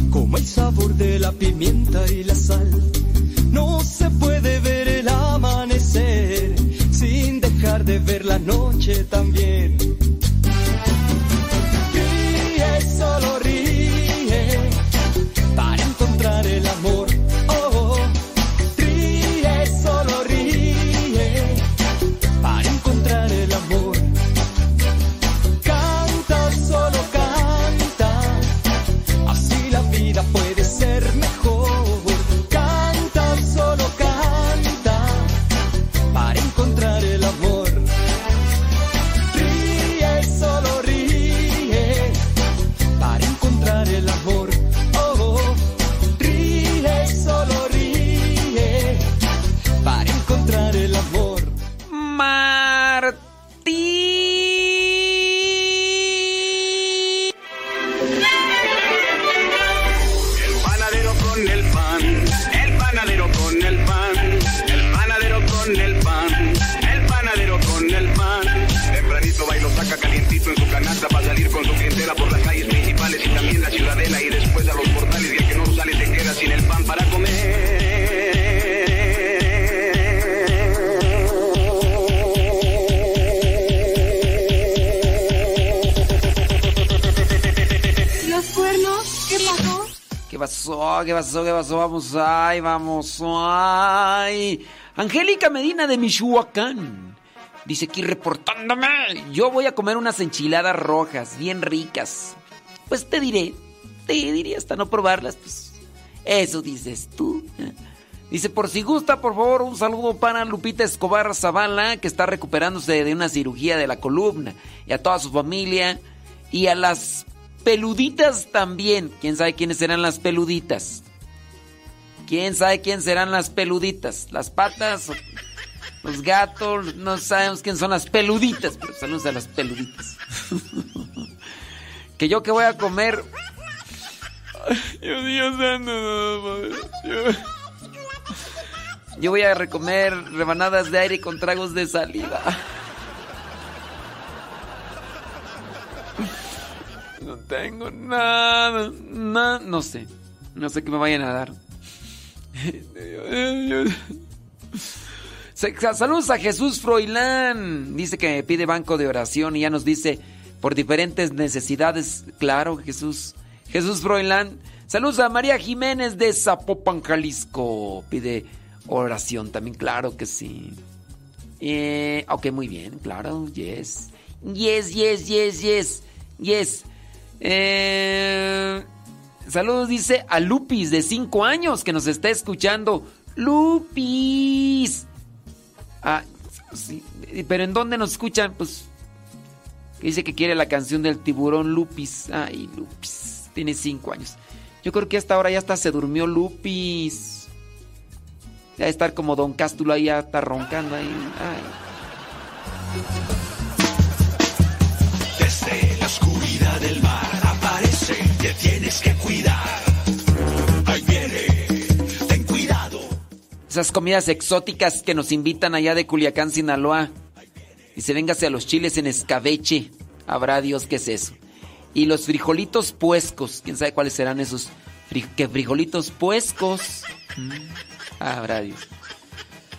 Como el sabor de la pimienta y la sal. No se puede ver el amanecer sin dejar de ver la noche también. Pasó? ¿Qué pasó? ¿Qué pasó? Vamos, ay, vamos, ay. Angélica Medina de Michoacán. Dice aquí reportándome. Yo voy a comer unas enchiladas rojas, bien ricas. Pues te diré, te diré hasta no probarlas. Pues eso dices tú. Dice, por si gusta, por favor, un saludo para Lupita Escobar Zavala, que está recuperándose de una cirugía de la columna. Y a toda su familia. Y a las peluditas también. ¿Quién sabe quiénes serán las peluditas? ¿Quién sabe quién serán las peluditas? ¿Las patas? ¿Los gatos? No sabemos quién son las peluditas, pero saludos a las peluditas. que yo que voy a comer... Dios, santo, yo voy a recomer rebanadas de aire con tragos de saliva. No tengo nada, nada, no sé. No sé qué me vayan a dar. Saludos a Jesús Froilán. Dice que me pide banco de oración y ya nos dice por diferentes necesidades. Claro, Jesús. Jesús Froilán. Saludos a María Jiménez de Zapopan, Jalisco. Pide oración también, claro que sí. Eh, ok, muy bien, claro, yes. Yes, yes, yes, yes, yes. Eh, saludos, dice a Lupis de 5 años que nos está escuchando. Lupis. Ah, sí, pero ¿en dónde nos escuchan? Pues dice que quiere la canción del tiburón Lupis. Ay, Lupis. Tiene 5 años. Yo creo que hasta ahora ya hasta se durmió Lupis. Ya estar como Don Cástulo ahí, ya roncando ahí. Desde la oscuridad del mar aparece, te tienes que Esas comidas exóticas que nos invitan allá de Culiacán, Sinaloa. Y se véngase a los chiles en escabeche. Habrá Dios qué es eso. Y los frijolitos puescos. ¿Quién sabe cuáles serán esos? ¿Qué frijolitos puescos? Mm. Sabrá Dios.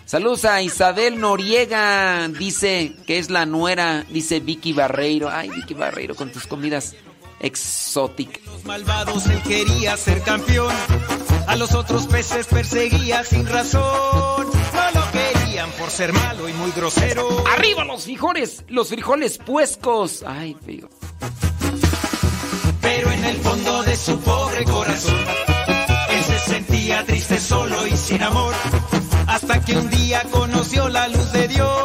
Saludos a Isabel Noriega, dice que es la nuera, dice Vicky Barreiro. Ay, Vicky Barreiro, con tus comidas exóticas. Los malvados él quería ser campeón. A los otros peces perseguía sin razón. No lo querían por ser malo y muy grosero. ¡Arriba los frijoles! ¡Los frijoles puescos! Ay, fío. Pero en el fondo de su pobre corazón, él se sentía triste, solo y sin amor. Hasta que un día conoció la luz de Dios,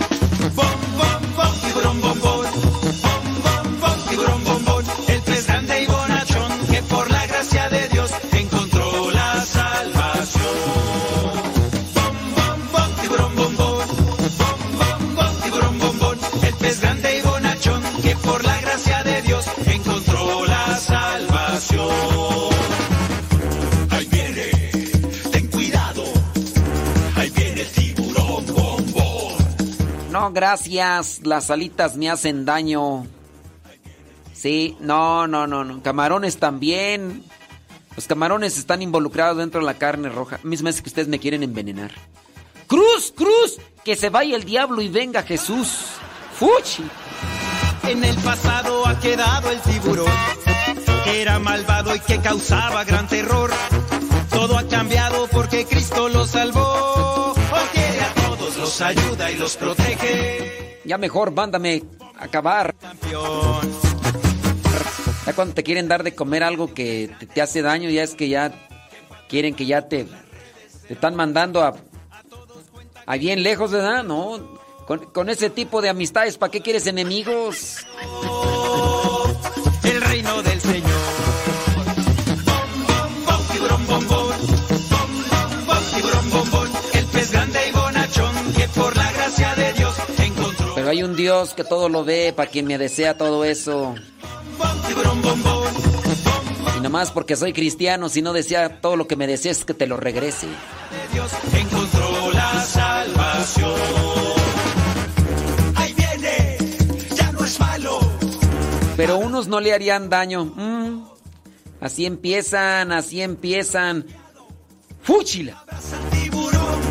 No, gracias. Las alitas me hacen daño. Sí, no, no, no, no. Camarones también. Los camarones están involucrados dentro de la carne roja. A mí se me hace que ustedes me quieren envenenar. ¡Cruz, cruz! Que se vaya el diablo y venga Jesús. ¡Fuchi! En el pasado ha quedado el tiburón, que era malvado y que causaba gran terror. Todo ha cambiado porque Cristo lo salvó. Los ayuda y los protege. Ya mejor, mándame a acabar. Ya cuando te quieren dar de comer algo que te, te hace daño, ya es que ya quieren que ya te, te están mandando a, a bien lejos, ¿verdad? No, con, con ese tipo de amistades, ¿para qué quieres enemigos? El reino del Señor. Hay un Dios que todo lo ve, para quien me desea todo eso. Y nomás porque soy cristiano, si no desea todo lo que me desees, que te lo regrese. Dios encontró la salvación. Ahí viene, ya no es malo. Pero unos no le harían daño. Mm. Así empiezan, así empiezan. ¡Fúchila! Tiburón,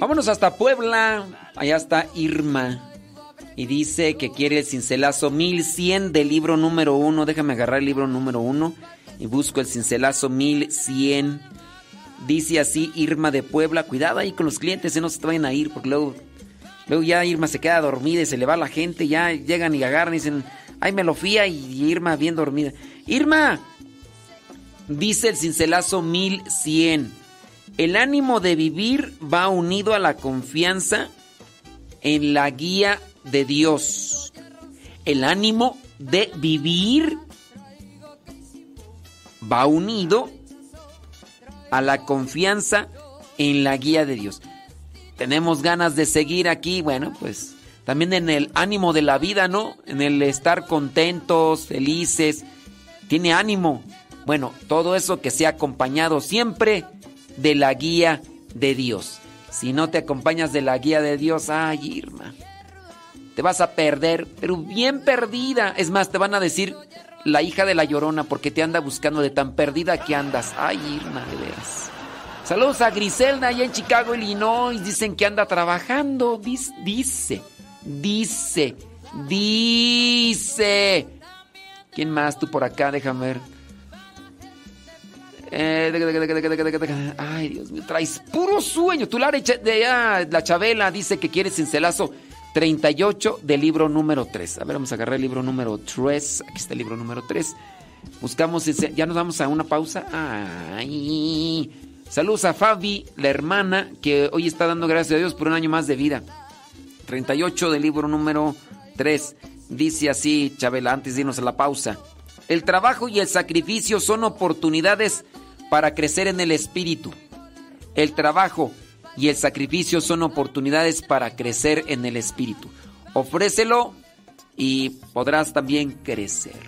Vámonos hasta Puebla. Allá está Irma. Y dice que quiere el cincelazo 1100 del libro número 1. Déjame agarrar el libro número 1 y busco el cincelazo 1100. Dice así Irma de Puebla. Cuidado ahí con los clientes, si no se vayan a ir, porque luego, luego ya Irma se queda dormida y se le va la gente. Ya llegan y agarran y dicen, ay, me lo fía y Irma bien dormida. Irma, dice el cincelazo 1100. El ánimo de vivir va unido a la confianza en la guía de Dios. El ánimo de vivir va unido a la confianza en la guía de Dios. Tenemos ganas de seguir aquí, bueno, pues también en el ánimo de la vida, ¿no? En el estar contentos, felices. Tiene ánimo. Bueno, todo eso que sea acompañado siempre de la guía de Dios. Si no te acompañas de la guía de Dios, ay, Irma, te vas a perder, pero bien perdida. Es más, te van a decir la hija de la llorona porque te anda buscando de tan perdida que andas. Ay, Irma, de veras. Saludos a Griselda allá en Chicago, Illinois. Dicen que anda trabajando. Dice, dice, dice, dice. ¿Quién más tú por acá? Déjame ver. Ay, Dios mío, traes puro sueño. Tu Lara de ah, la Chabela dice que quiere cincelazo 38 del libro número 3. A ver, vamos a agarrar el libro número 3. Aquí está el libro número 3. Buscamos, ya nos vamos a una pausa. Ay. Saludos a Fabi, la hermana, que hoy está dando gracias a Dios por un año más de vida. 38 del libro número 3. Dice así, Chabela, antes de irnos a la pausa. El trabajo y el sacrificio son oportunidades para crecer en el espíritu. El trabajo y el sacrificio son oportunidades para crecer en el espíritu. Ofrécelo y podrás también crecer.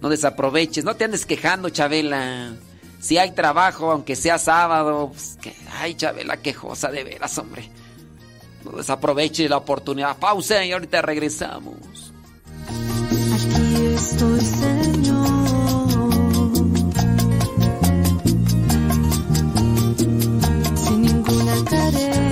No desaproveches, no te andes quejando, Chabela. Si hay trabajo, aunque sea sábado, pues que, ay, Chabela, quejosa de veras, hombre. No desaproveche la oportunidad. Pausa y ahorita regresamos. Aquí estoy, ninguna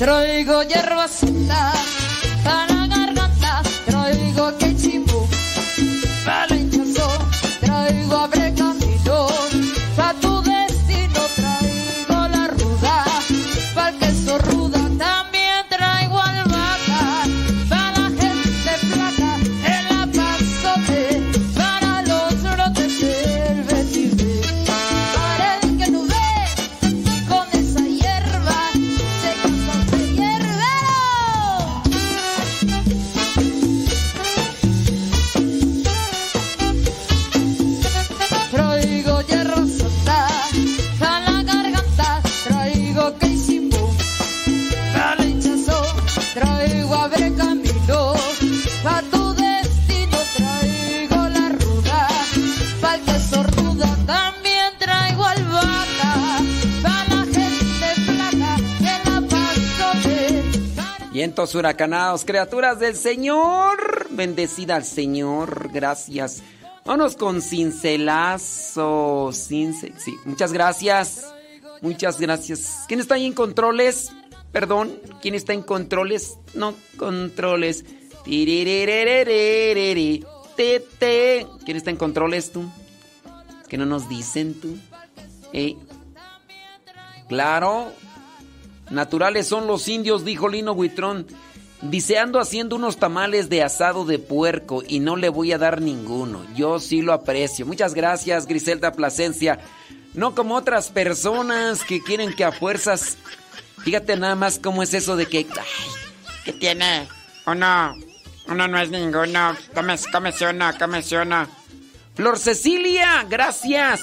Traigo hierba santa para Vientos huracanados, criaturas del Señor. Bendecida al Señor, gracias. Vámonos con cincelazo. Cince, sí, muchas gracias. Muchas gracias. ¿Quién está ahí en controles? Perdón, ¿quién está en controles? No, controles. ¿Quién está en controles tú? Que no nos dicen tú. Eh, Claro. Naturales son los indios, dijo Lino Huitrón. Dice, ando haciendo unos tamales de asado de puerco y no le voy a dar ninguno. Yo sí lo aprecio. Muchas gracias, Griselda Plasencia. No como otras personas que quieren que a fuerzas... Fíjate nada más cómo es eso de que... Ay, ¿Qué tiene? Uno, uno no es ninguno. Cómese, uno, cómese uno. Flor Cecilia, gracias.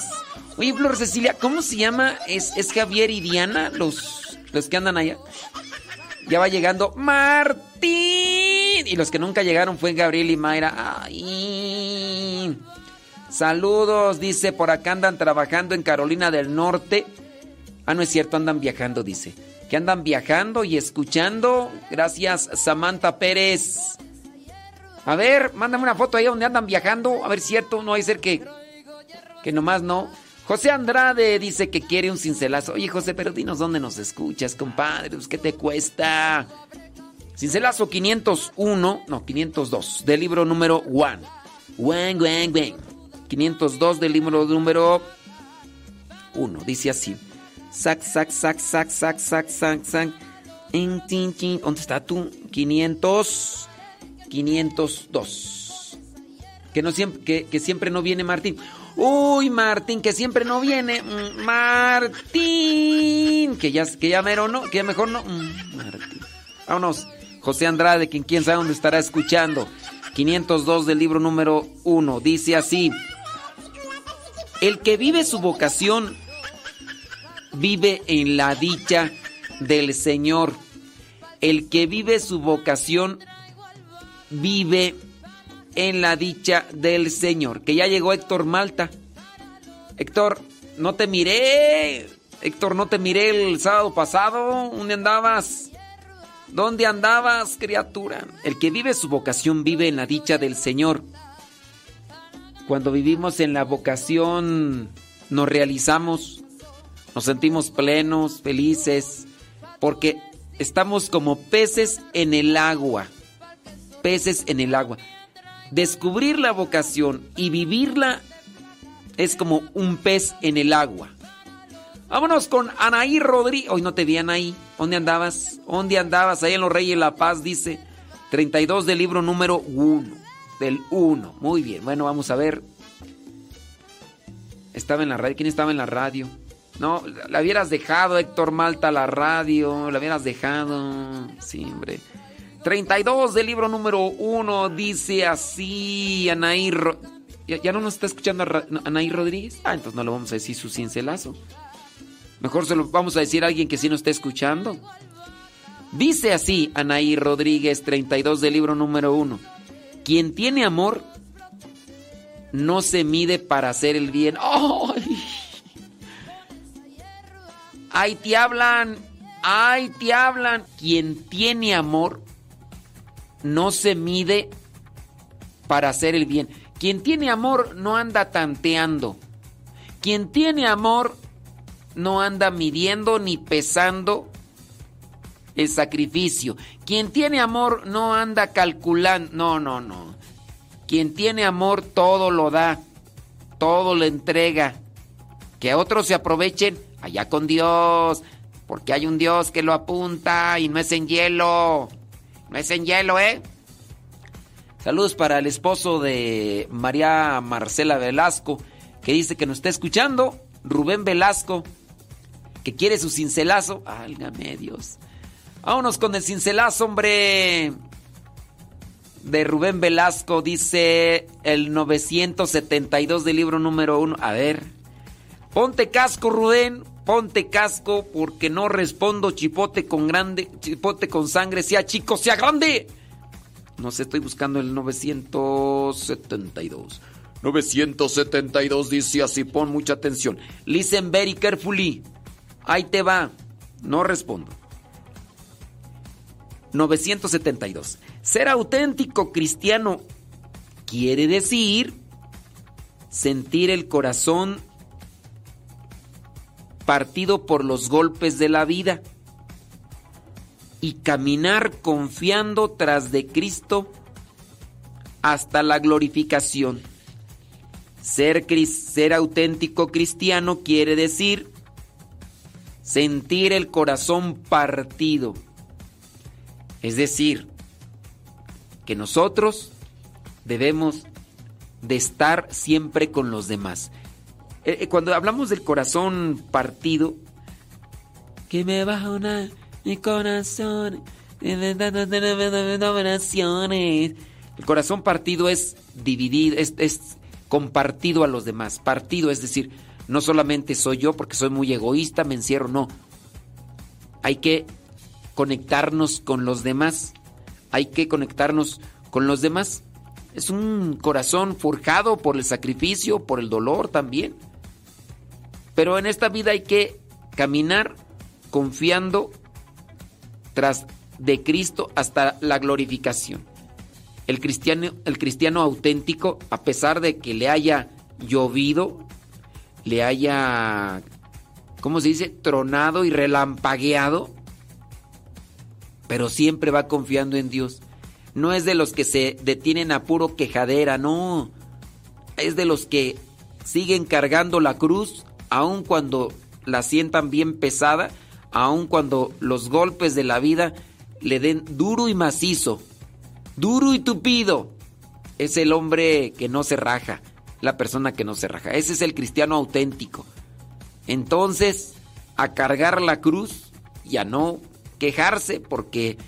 Oye, Flor Cecilia, ¿cómo se llama? ¿Es, es Javier y Diana los, los que andan allá? Ya va llegando Martín. Y los que nunca llegaron fue Gabriel y Mayra. Ay. Saludos, dice, por acá andan trabajando en Carolina del Norte. Ah, no es cierto, andan viajando, dice. Que andan viajando y escuchando. Gracias, Samantha Pérez. A ver, mándame una foto ahí donde andan viajando. A ver, cierto, no hay ser que. Que nomás no. José Andrade dice que quiere un cincelazo. Oye, José, pero dinos dónde nos escuchas, compadre. Pues, ¿Qué te cuesta? Cincelazo 501, no, 502, del libro número 1. Wen, wen, wen. 502 del libro número 1. Dice así. Sac, sac, sac, sac, sac, sac, sac, sac. ¿Dónde está tú? 500. 502. Que, no siempre, que siempre no viene Martín. Uy, Martín, que siempre no viene. Mm, Martín. Que ya, que ya mero no, que ya mejor no. Mm, Martín. Vámonos. José Andrade, quien quién sabe dónde estará escuchando. 502 del libro número 1. Dice así. El que vive su vocación vive en la dicha del Señor. El que vive su vocación vive en la dicha del Señor. Que ya llegó Héctor Malta. Héctor, no te miré. Héctor, no te miré el sábado pasado. ¿Dónde andabas? ¿Dónde andabas, criatura? El que vive su vocación vive en la dicha del Señor. Cuando vivimos en la vocación nos realizamos, nos sentimos plenos, felices, porque estamos como peces en el agua. Peces en el agua. Descubrir la vocación y vivirla es como un pez en el agua. Vámonos con Anaí Rodríguez. Hoy no te vi, Anaí. ¿Dónde andabas? ¿Dónde andabas? Ahí en Los Reyes la Paz, dice. 32 del libro número 1. Del 1. Muy bien. Bueno, vamos a ver. Estaba en la radio. ¿Quién estaba en la radio? No, la hubieras dejado, Héctor Malta, la radio. La hubieras dejado. Sí, hombre. 32 del libro número 1 dice así, Anaí... Ro- ¿Ya, no nos está escuchando Anaí Rodríguez? Ah, entonces no le vamos a decir su cincelazo. Mejor se lo vamos a decir a alguien que sí nos está escuchando. Dice así, Anaí Rodríguez, 32 del libro número 1. Quien tiene amor no se mide para hacer el bien. ¡Ay! Ahí te hablan. Ay, te hablan. Quien tiene amor no se mide para hacer el bien. Quien tiene amor no anda tanteando. Quien tiene amor no anda midiendo ni pesando el sacrificio. Quien tiene amor no anda calculando. No, no, no. Quien tiene amor todo lo da, todo le entrega. Que otros se aprovechen allá con Dios, porque hay un Dios que lo apunta y no es en hielo. No es en hielo, ¿eh? Saludos para el esposo de María Marcela Velasco, que dice que nos está escuchando. Rubén Velasco, que quiere su cincelazo. Álgame Dios. Vámonos con el cincelazo, hombre. De Rubén Velasco, dice el 972 del libro número uno. A ver. Ponte casco, Rubén. Ponte casco porque no respondo chipote con grande, chipote con sangre, sea chico, sea grande. No sé, estoy buscando el 972. 972 dice así, pon mucha atención. Listen very carefully. Ahí te va. No respondo. 972. Ser auténtico cristiano quiere decir sentir el corazón partido por los golpes de la vida y caminar confiando tras de Cristo hasta la glorificación. Ser, ser, auténtico cristiano quiere decir sentir el corazón partido. Es decir, que nosotros debemos de estar siempre con los demás. Cuando hablamos del corazón partido, que me baja mi corazón. El corazón partido es dividido, es, es, compartido a los demás. Partido es decir, no solamente soy yo porque soy muy egoísta, me encierro, no. Hay que conectarnos con los demás. Hay que conectarnos con los demás. Es un corazón forjado por el sacrificio, por el dolor también. Pero en esta vida hay que caminar confiando tras de Cristo hasta la glorificación. El cristiano, el cristiano auténtico, a pesar de que le haya llovido, le haya, ¿cómo se dice?, tronado y relampagueado, pero siempre va confiando en Dios. No es de los que se detienen a puro quejadera, no. Es de los que siguen cargando la cruz, aun cuando la sientan bien pesada, aun cuando los golpes de la vida le den duro y macizo, duro y tupido. Es el hombre que no se raja, la persona que no se raja. Ese es el cristiano auténtico. Entonces, a cargar la cruz y a no quejarse, porque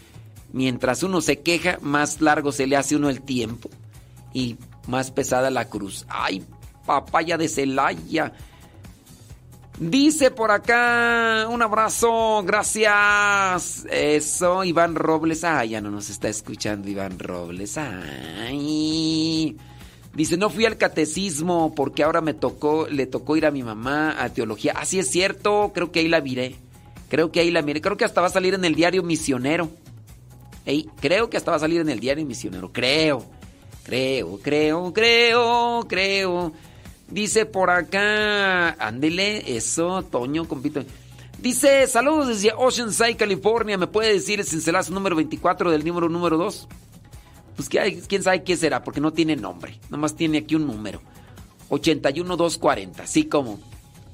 mientras uno se queja, más largo se le hace uno el tiempo y más pesada la cruz. ¡Ay, papaya de Celaya! Dice por acá, un abrazo, gracias. Eso, Iván Robles. Ah, ya no nos está escuchando Iván Robles. Ay. Dice, no fui al catecismo porque ahora me tocó, le tocó ir a mi mamá a teología. Así es cierto, creo que ahí la miré. Creo que ahí la miré. Creo que hasta va a salir en el diario misionero. Creo que hasta va a salir en el diario misionero. Creo, creo, creo, creo, creo. Dice por acá, ándele, eso, Toño, compito. Dice, saludos desde Oceanside, California. ¿Me puede decir el cincelazo número 24 del número número 2? Pues quién sabe qué será, porque no tiene nombre. Nomás tiene aquí un número. 81240, así como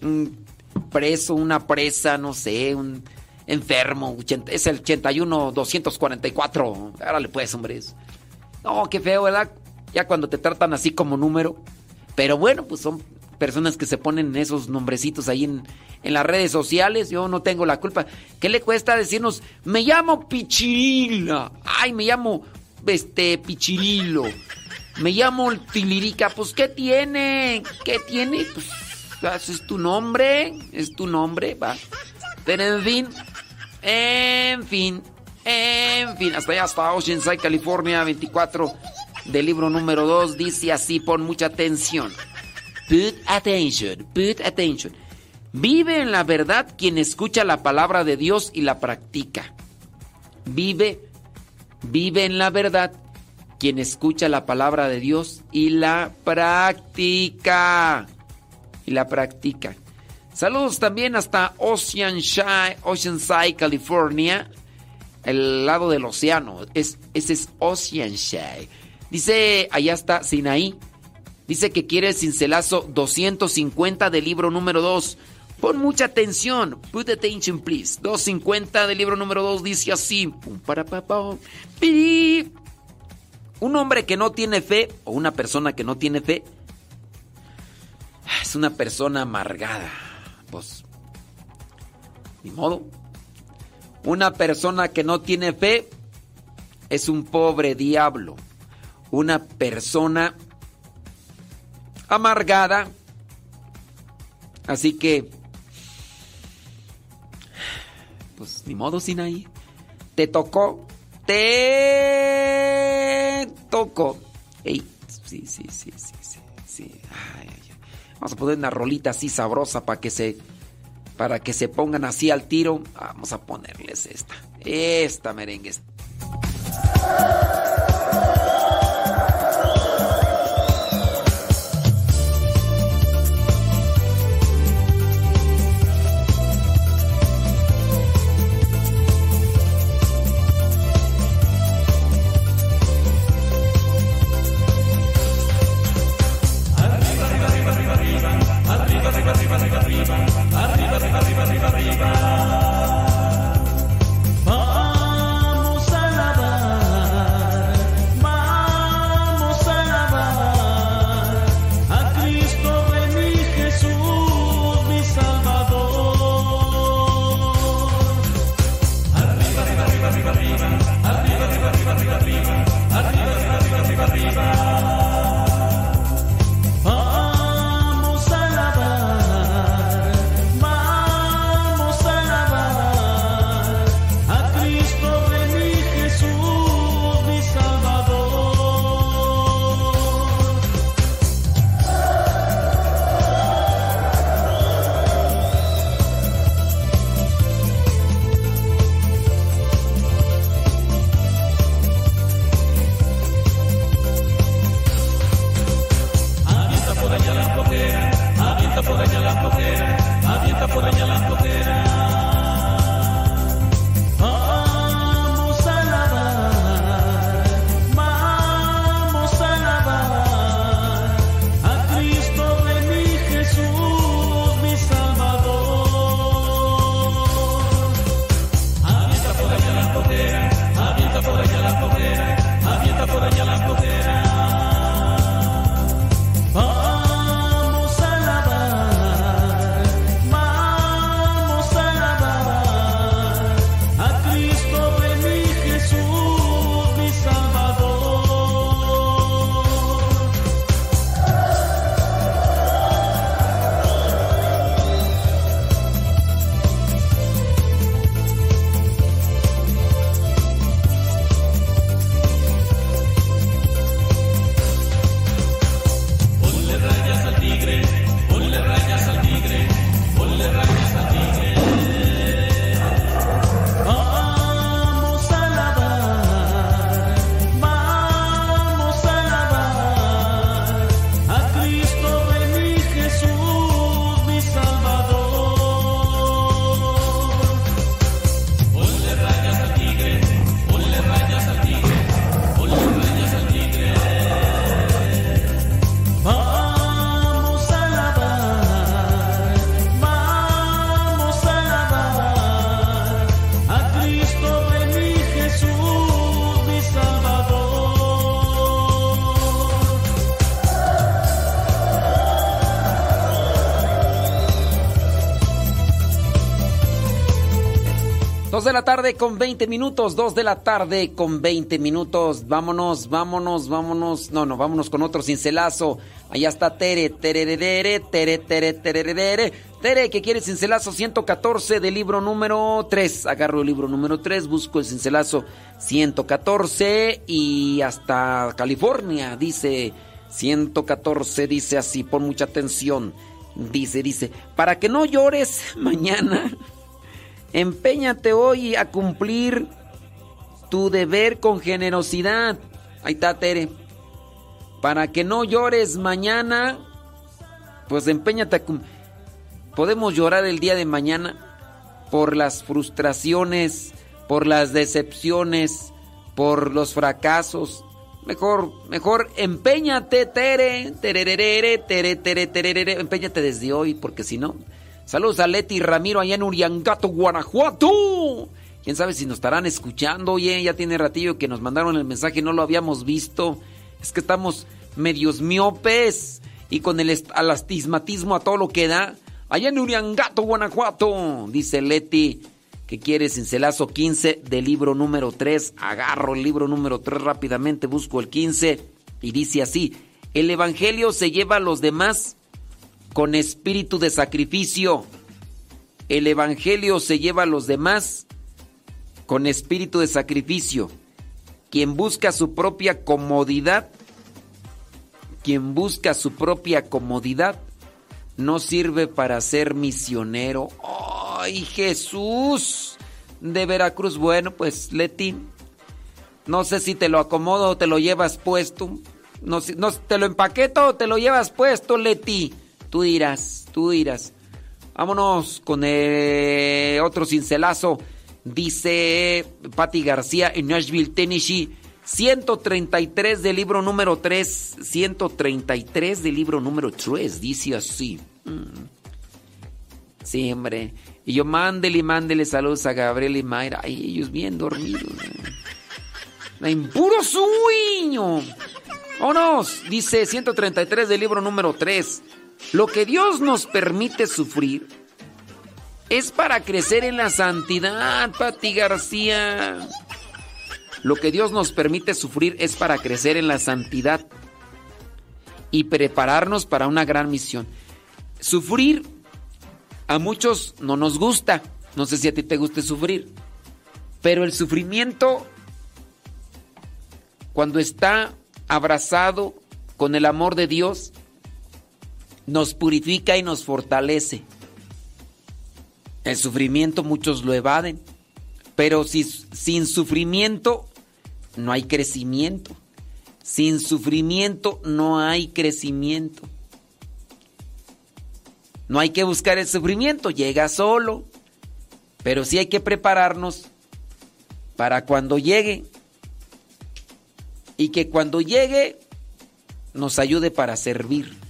un preso, una presa, no sé, un enfermo. Es el 81244. Árale pues, hombre. No, qué feo, ¿verdad? Ya cuando te tratan así como número. Pero bueno, pues son personas que se ponen esos nombrecitos ahí en, en, las redes sociales. Yo no tengo la culpa. ¿Qué le cuesta decirnos, me llamo Pichirila? Ay, me llamo este Pichirilo. Me llamo Tilirica. Pues, ¿qué tiene? ¿Qué tiene? Pues, es tu nombre. Es tu nombre, va. Pero en fin. En fin. En fin. Hasta allá, hasta Oceanside, California, 24 del libro número 2 dice así, pon mucha atención. Put attention, put attention. Vive en la verdad quien escucha la palabra de Dios y la practica. Vive, vive en la verdad quien escucha la palabra de Dios y la practica. Y la practica. Saludos también hasta Oceanside, Oceanside, California. El lado del océano. Es, ese es Oceanside. Dice, allá está Sinaí. Dice que quiere el cincelazo 250 del libro número 2. Pon mucha atención. Put attention, please. 250 del libro número 2 dice así. Pi. Un hombre que no tiene fe o una persona que no tiene fe es una persona amargada. Pues, ni modo. Una persona que no tiene fe es un pobre diablo. Una persona amargada. Así que, pues ni modo, Sinaí. Te tocó. Te tocó. Ey, sí, sí, sí, sí, sí. sí. Vamos a poner una rolita así sabrosa para que se para que se pongan así al tiro. Vamos a ponerles esta. Esta merengue. De la tarde con 20 minutos, dos de la tarde con 20 minutos. Vámonos, vámonos, vámonos. No, no, vámonos con otro cincelazo. Allá está Tere, tererere, tere, tere, tererere. Tere, que quiere cincelazo 114 del libro número 3. Agarro el libro número 3, busco el cincelazo 114 y hasta California dice 114, dice así, pon mucha atención. Dice, dice, para que no llores mañana, empeñate hoy a cumplir tu deber con generosidad. Ahí está, Tere. Para que no llores mañana, pues empeñate a cumplir. Podemos llorar el día de mañana por las frustraciones, por las decepciones, por los fracasos. Mejor, mejor empeñate, Tere, tererere, tere, tere, tererere, empeñate desde hoy, porque si no. Saludos a Leti Ramiro allá en Uriangato, Guanajuato. Quién sabe si nos estarán escuchando. Oye, ya tiene ratillo que nos mandaron el mensaje, no lo habíamos visto. Es que estamos medios miopes y con el al astigmatismo a todo lo que da. Allá en Uriangato, Guanajuato, dice Leti que quiere cincelazo 15 del libro número 3. Agarro el libro número 3 rápidamente, busco el 15 y dice así, el Evangelio se lleva a los demás con espíritu de sacrificio. El Evangelio se lleva a los demás con espíritu de sacrificio. Quien busca su propia comodidad, quien busca su propia comodidad, no sirve para ser misionero. ¡Ay, Jesús! De Veracruz. Bueno, pues Leti, no sé si te lo acomodo o te lo llevas puesto. No, no, ¿Te lo empaqueto o te lo llevas puesto, Leti? Tú dirás, tú dirás. Vámonos con eh, otro cincelazo. Dice Patti García en Nashville, Tennessee. 133 del libro número 3. 133 del libro número 3. Dice así. Mm. Sí, hombre. Y yo mándele y mándele saludos a Gabriel y Mayra. Ay, ellos bien dormidos. ¿no? En puro sueño. Vámonos. Dice 133 del libro número 3. Lo que Dios nos permite sufrir es para crecer en la santidad, Pati García. Lo que Dios nos permite sufrir es para crecer en la santidad y prepararnos para una gran misión. Sufrir a muchos no nos gusta. No sé si a ti te guste sufrir. Pero el sufrimiento, cuando está abrazado con el amor de Dios, nos purifica y nos fortalece. El sufrimiento muchos lo evaden, pero si, sin sufrimiento no hay crecimiento. Sin sufrimiento no hay crecimiento. No hay que buscar el sufrimiento, llega solo. Pero sí hay que prepararnos para cuando llegue. Y que cuando llegue nos ayude para servir,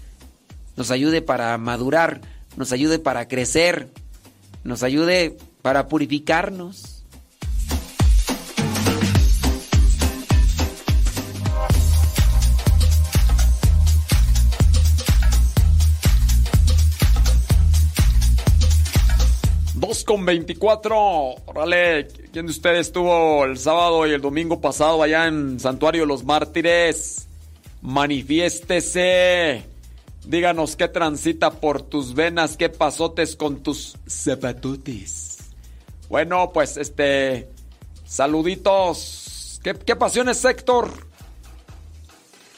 nos ayude para madurar, nos ayude para crecer, nos ayude para purificarnos. Dos con 24. Órale, ¿quién de ustedes estuvo el sábado y el domingo pasado allá en Santuario de los Mártires? Manifiéstese. Díganos qué transita por tus venas, qué pasotes con tus zapatotes. Bueno, pues este. Saluditos. ¿Qué, qué pasiones, Héctor?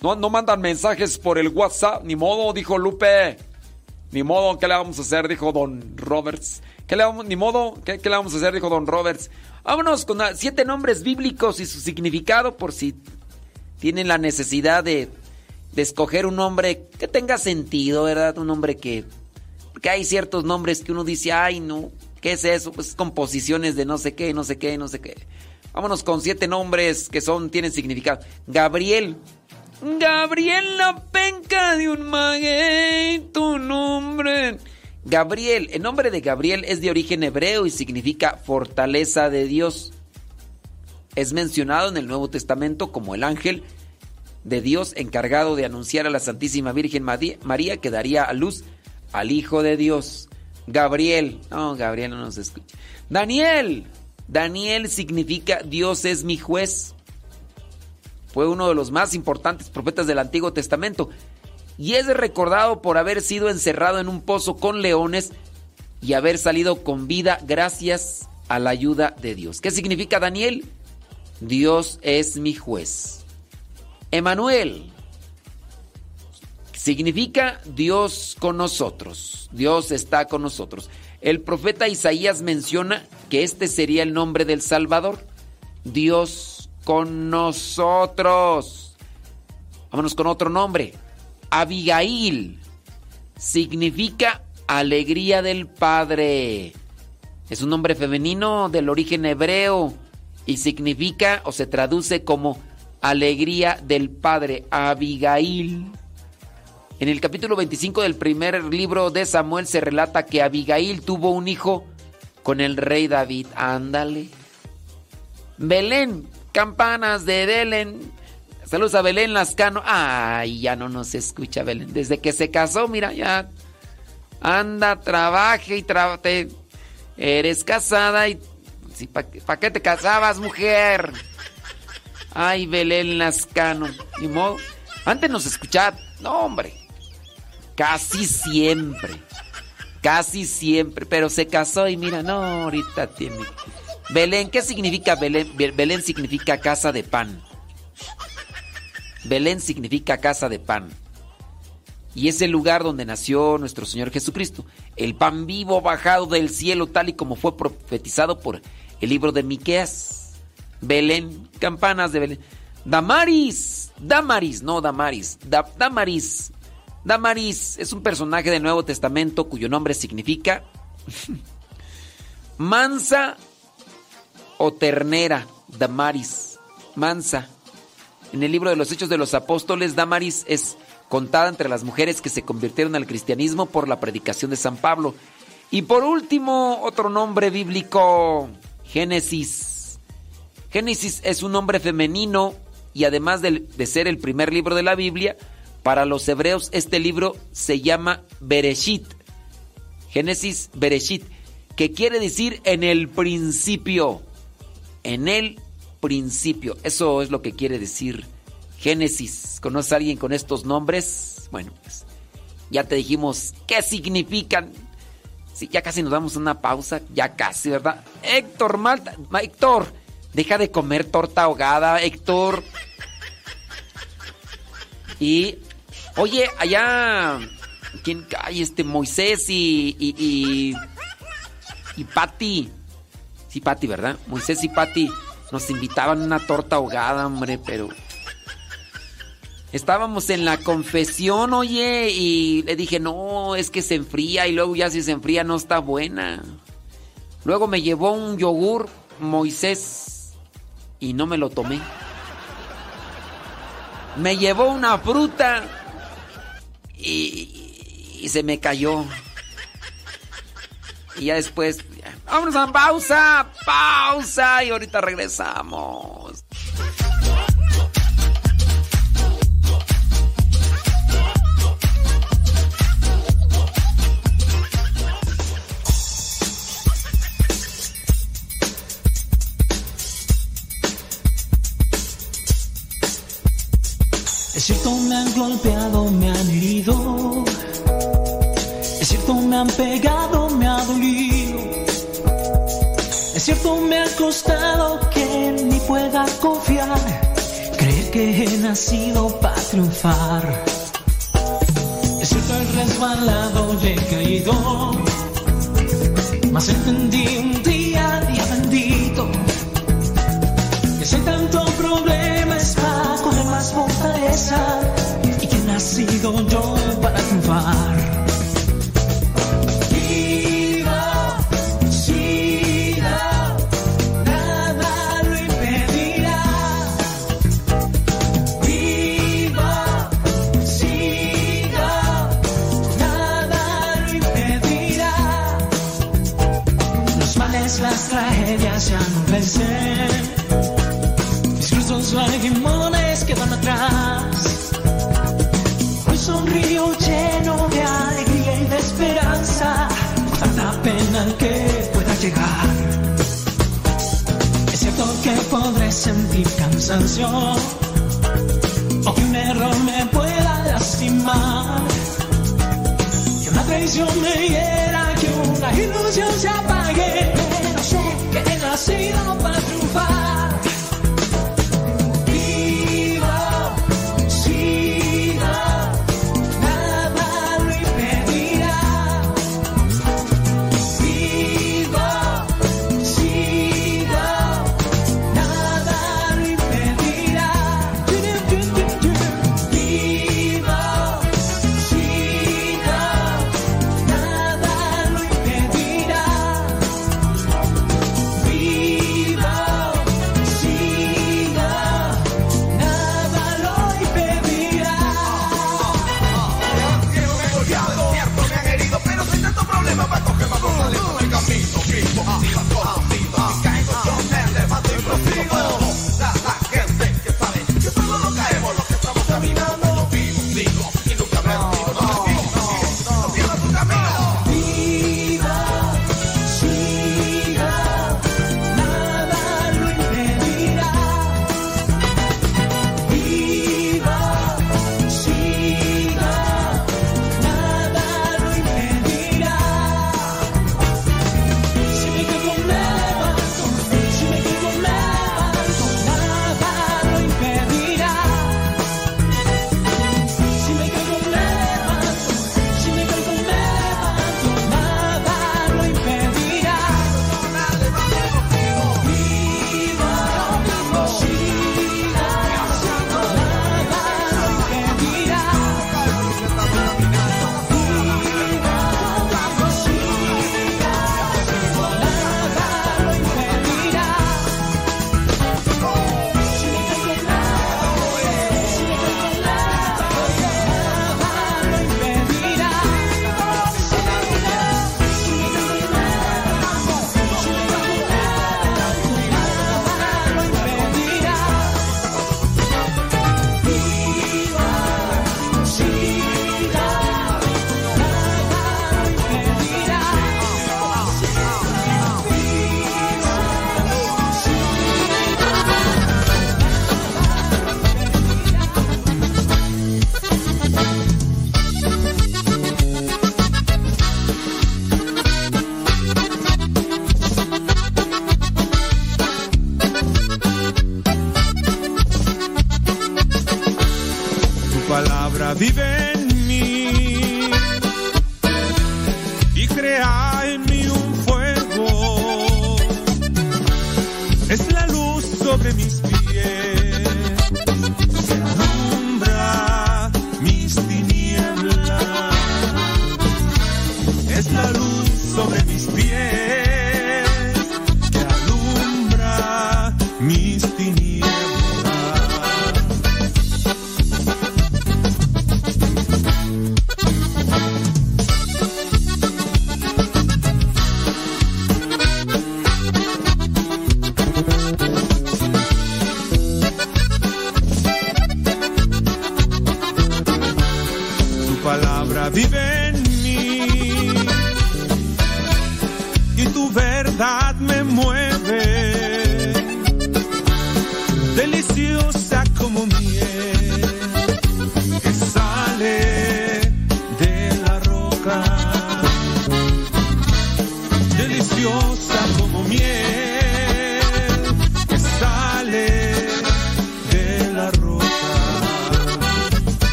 No, no mandan mensajes por el WhatsApp, ni modo, dijo Lupe. Ni modo, ¿qué le vamos a hacer? Dijo Don Roberts. ¿Qué le vamos, ni modo, ¿qué, qué le vamos a hacer? Dijo Don Roberts. Vámonos con siete nombres bíblicos y su significado por si tienen la necesidad de, de escoger un nombre que tenga sentido, ¿verdad? Un nombre que... Porque hay ciertos nombres que uno dice, ay, no, ¿qué es eso? Pues composiciones de no sé qué, no sé qué, no sé qué. Vámonos con siete nombres que son, tienen significado. Gabriel. Gabriel la penca de un maguey, tu nombre. Gabriel, el nombre de Gabriel es de origen hebreo y significa fortaleza de Dios. Es mencionado en el Nuevo Testamento como el ángel de Dios encargado de anunciar a la Santísima Virgen María que daría a luz al Hijo de Dios. Gabriel, no, Gabriel no nos escucha. Daniel, Daniel significa Dios es mi juez. Fue uno de los más importantes profetas del Antiguo Testamento y es recordado por haber sido encerrado en un pozo con leones y haber salido con vida gracias a la ayuda de Dios. ¿Qué significa Daniel? Dios es mi juez. Emanuel Significa Dios con nosotros. Dios está con nosotros. El profeta Isaías menciona que este sería el nombre del Salvador. Dios con nosotros. Vámonos con otro nombre. Abigail. Significa alegría del Padre. Es un nombre femenino del origen hebreo y significa o se traduce como alegría del Padre. Abigail. En el capítulo 25 del primer libro de Samuel se relata que Abigail tuvo un hijo con el rey David. Ándale. Belén, campanas de Belén. Saludos a Belén Lascano. Ay, ya no nos escucha Belén. Desde que se casó, mira, ya anda, trabaje y trabaje. Eres casada y... ¿Para qué te casabas, mujer? Ay, Belén Lascano. Ni modo. Antes nos escuchaba... No, hombre. Casi siempre. Casi siempre. Pero se casó y mira, no, ahorita tiene... Belén, ¿qué significa Belén? Belén significa casa de pan. Belén significa casa de pan. Y es el lugar donde nació nuestro Señor Jesucristo. El pan vivo bajado del cielo tal y como fue profetizado por el libro de Miqueas. Belén, campanas de Belén. Damaris, Damaris, no Damaris, Damaris. Damaris es un personaje del Nuevo Testamento cuyo nombre significa mansa o ternera. Damaris, mansa. En el libro de los Hechos de los Apóstoles, Damaris es contada entre las mujeres que se convirtieron al cristianismo por la predicación de San Pablo. Y por último, otro nombre bíblico, Génesis. Génesis es un nombre femenino y además de, ser el primer libro de la Biblia, para los hebreos este libro se llama Bereshit. Génesis Bereshit, que quiere decir en el principio. En el principio. Eso es lo que quiere decir Génesis. ¿Conoces a alguien con estos nombres? Bueno, pues ya te dijimos qué significan. Sí, ya casi nos damos una pausa, ya casi, ¿verdad? Héctor Malta, Héctor, deja de comer torta ahogada, Héctor. Y, oye, allá, ¿quién cae? Este Moisés y, y, y, y Patti. Sí, Patti, ¿verdad? Moisés y Patti nos invitaban una torta ahogada, hombre, pero Estábamos en la confesión, oye, y le dije, no, es que se enfría y luego ya si se enfría no está buena. Luego me llevó un yogur Moisés y no me lo tomé. Me llevó una fruta y, se me cayó. Y ya después, vámonos a pausa, pausa y ahorita regresamos. Es cierto, me han golpeado, me han herido. Es cierto, me han pegado, me ha dolido. Es cierto, me ha costado que ni pueda confiar. Creer que he nacido para triunfar. Es cierto, he resbalado y he caído. Mas entendí un día, Y que he nacido yo para triunfar. Viva, siga, nada lo impedirá. Viva, siga, nada lo impedirá. Los males, las tragedias ya no vencen. Cansancio. O que un error me pueda lastimar. Que una traición me hiera, que una ilusión se apague. Pero sé que he nacido para triunfar.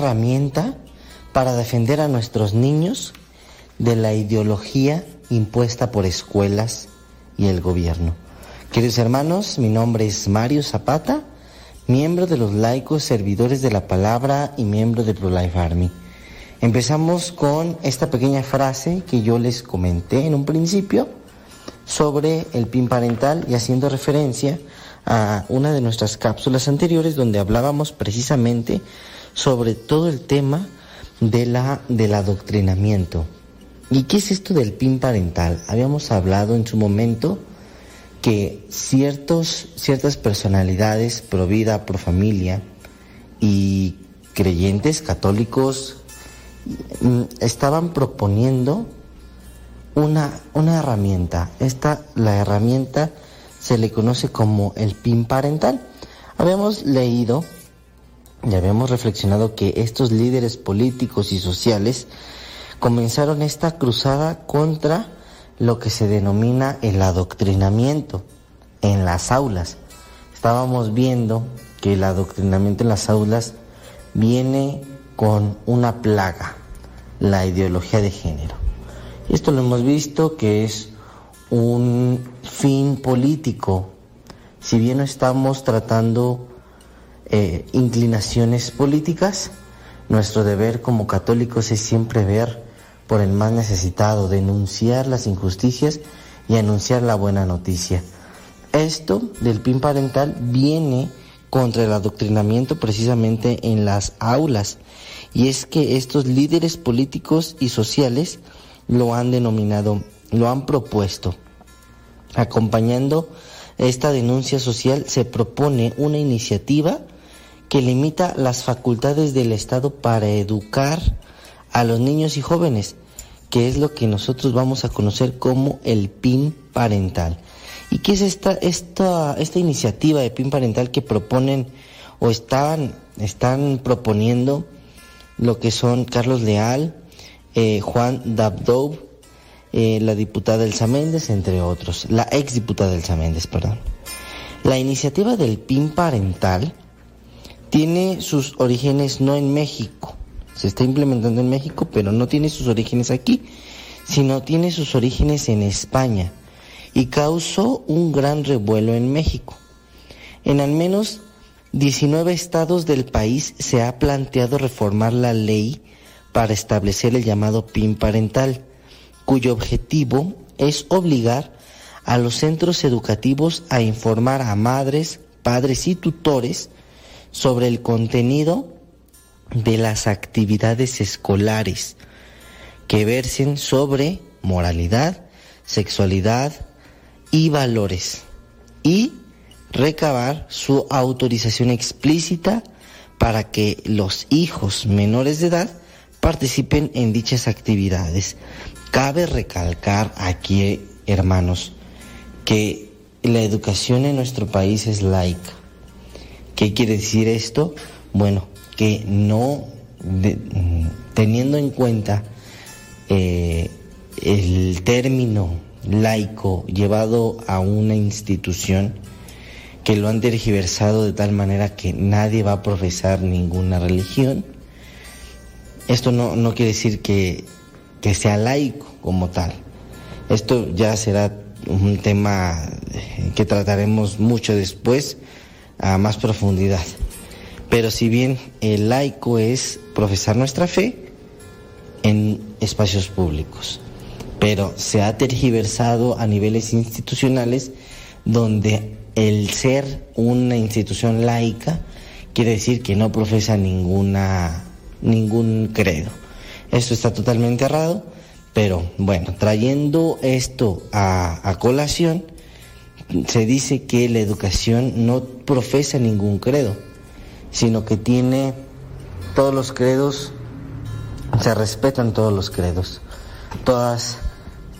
Herramienta para defender a nuestros niños de la ideología impuesta por escuelas y el gobierno. Queridos hermanos, mi nombre es Mario Zapata, miembro de los laicos servidores de la palabra y miembro de ProLife Army. Empezamos con esta pequeña frase que yo les comenté en un principio sobre el PIN parental y haciendo referencia a una de nuestras cápsulas anteriores donde hablábamos precisamente sobre todo el tema de la, del adoctrinamiento. ¿Y qué es esto del PIN parental? Habíamos hablado en su momento que ciertos, ciertas personalidades pro vida, pro familia y creyentes católicos mm, estaban proponiendo una, una herramienta. Esta, la herramienta se le conoce como el PIN parental. Habíamos leído y habíamos reflexionado que estos líderes políticos y sociales comenzaron esta cruzada contra lo que se denomina el adoctrinamiento en las aulas. Estábamos viendo que el adoctrinamiento en las aulas viene con una plaga, la ideología de género. Esto lo hemos visto que es un fin político. Si bien no estamos tratando eh, inclinaciones políticas, nuestro deber como católicos es siempre ver por el más necesitado, denunciar las injusticias y anunciar la buena noticia. Esto del PIN parental viene contra el adoctrinamiento precisamente en las aulas y es que estos líderes políticos y sociales lo han denominado, lo han propuesto. Acompañando esta denuncia social se propone una iniciativa que limita las facultades del Estado para educar a los niños y jóvenes, que es lo que nosotros vamos a conocer como el PIN parental. ¿Y qué es esta, esta, esta iniciativa de PIN parental que proponen o están, están proponiendo lo que son Carlos Leal, eh, Juan Dabdov, eh, la diputada Elsa Méndez, entre otros, la ex diputada Elsa Méndez, perdón. La iniciativa del PIN parental tiene sus orígenes no en México, se está implementando en México, pero no tiene sus orígenes aquí, sino tiene sus orígenes en España y causó un gran revuelo en México. En al menos 19 estados del país se ha planteado reformar la ley para establecer el llamado PIN parental, cuyo objetivo es obligar a los centros educativos a informar a madres, padres y tutores sobre el contenido de las actividades escolares que versen sobre moralidad, sexualidad y valores y recabar su autorización explícita para que los hijos menores de edad participen en dichas actividades. Cabe recalcar aquí, hermanos, que la educación en nuestro país es laica. ¿Qué quiere decir esto? Bueno, que no, teniendo en cuenta eh, el término laico llevado a una institución, que lo han tergiversado de tal manera que nadie va a profesar ninguna religión, esto no, no quiere decir que, que sea laico como tal. Esto ya será un tema que trataremos mucho después a más profundidad. Pero si bien el laico es profesar nuestra fe en espacios públicos, pero se ha tergiversado a niveles institucionales donde el ser una institución laica quiere decir que no profesa ninguna ningún credo. Esto está totalmente errado, pero bueno, trayendo esto a, a colación, se dice que la educación no profesa ningún credo, sino que tiene todos los credos, se respetan todos los credos, todas,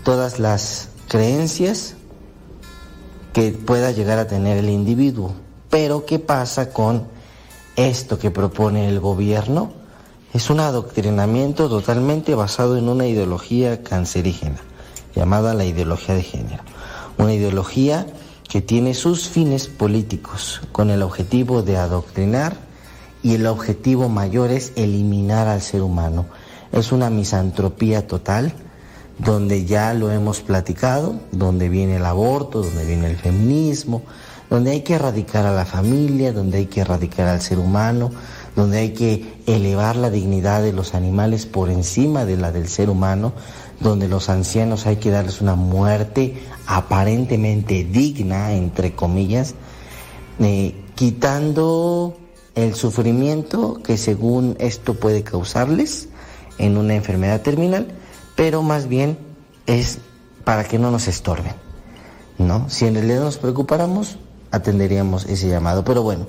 todas las creencias que pueda llegar a tener el individuo. Pero ¿qué pasa con esto que propone el gobierno? Es un adoctrinamiento totalmente basado en una ideología cancerígena, llamada la ideología de género. Una ideología que tiene sus fines políticos con el objetivo de adoctrinar y el objetivo mayor es eliminar al ser humano. Es una misantropía total donde ya lo hemos platicado, donde viene el aborto, donde viene el feminismo, donde hay que erradicar a la familia, donde hay que erradicar al ser humano, donde hay que elevar la dignidad de los animales por encima de la del ser humano, donde los ancianos hay que darles una muerte aparentemente digna, entre comillas, eh, quitando el sufrimiento que según esto puede causarles en una enfermedad terminal, pero más bien es para que no nos estorben, ¿no? Si en realidad nos preocupáramos, atenderíamos ese llamado. Pero bueno,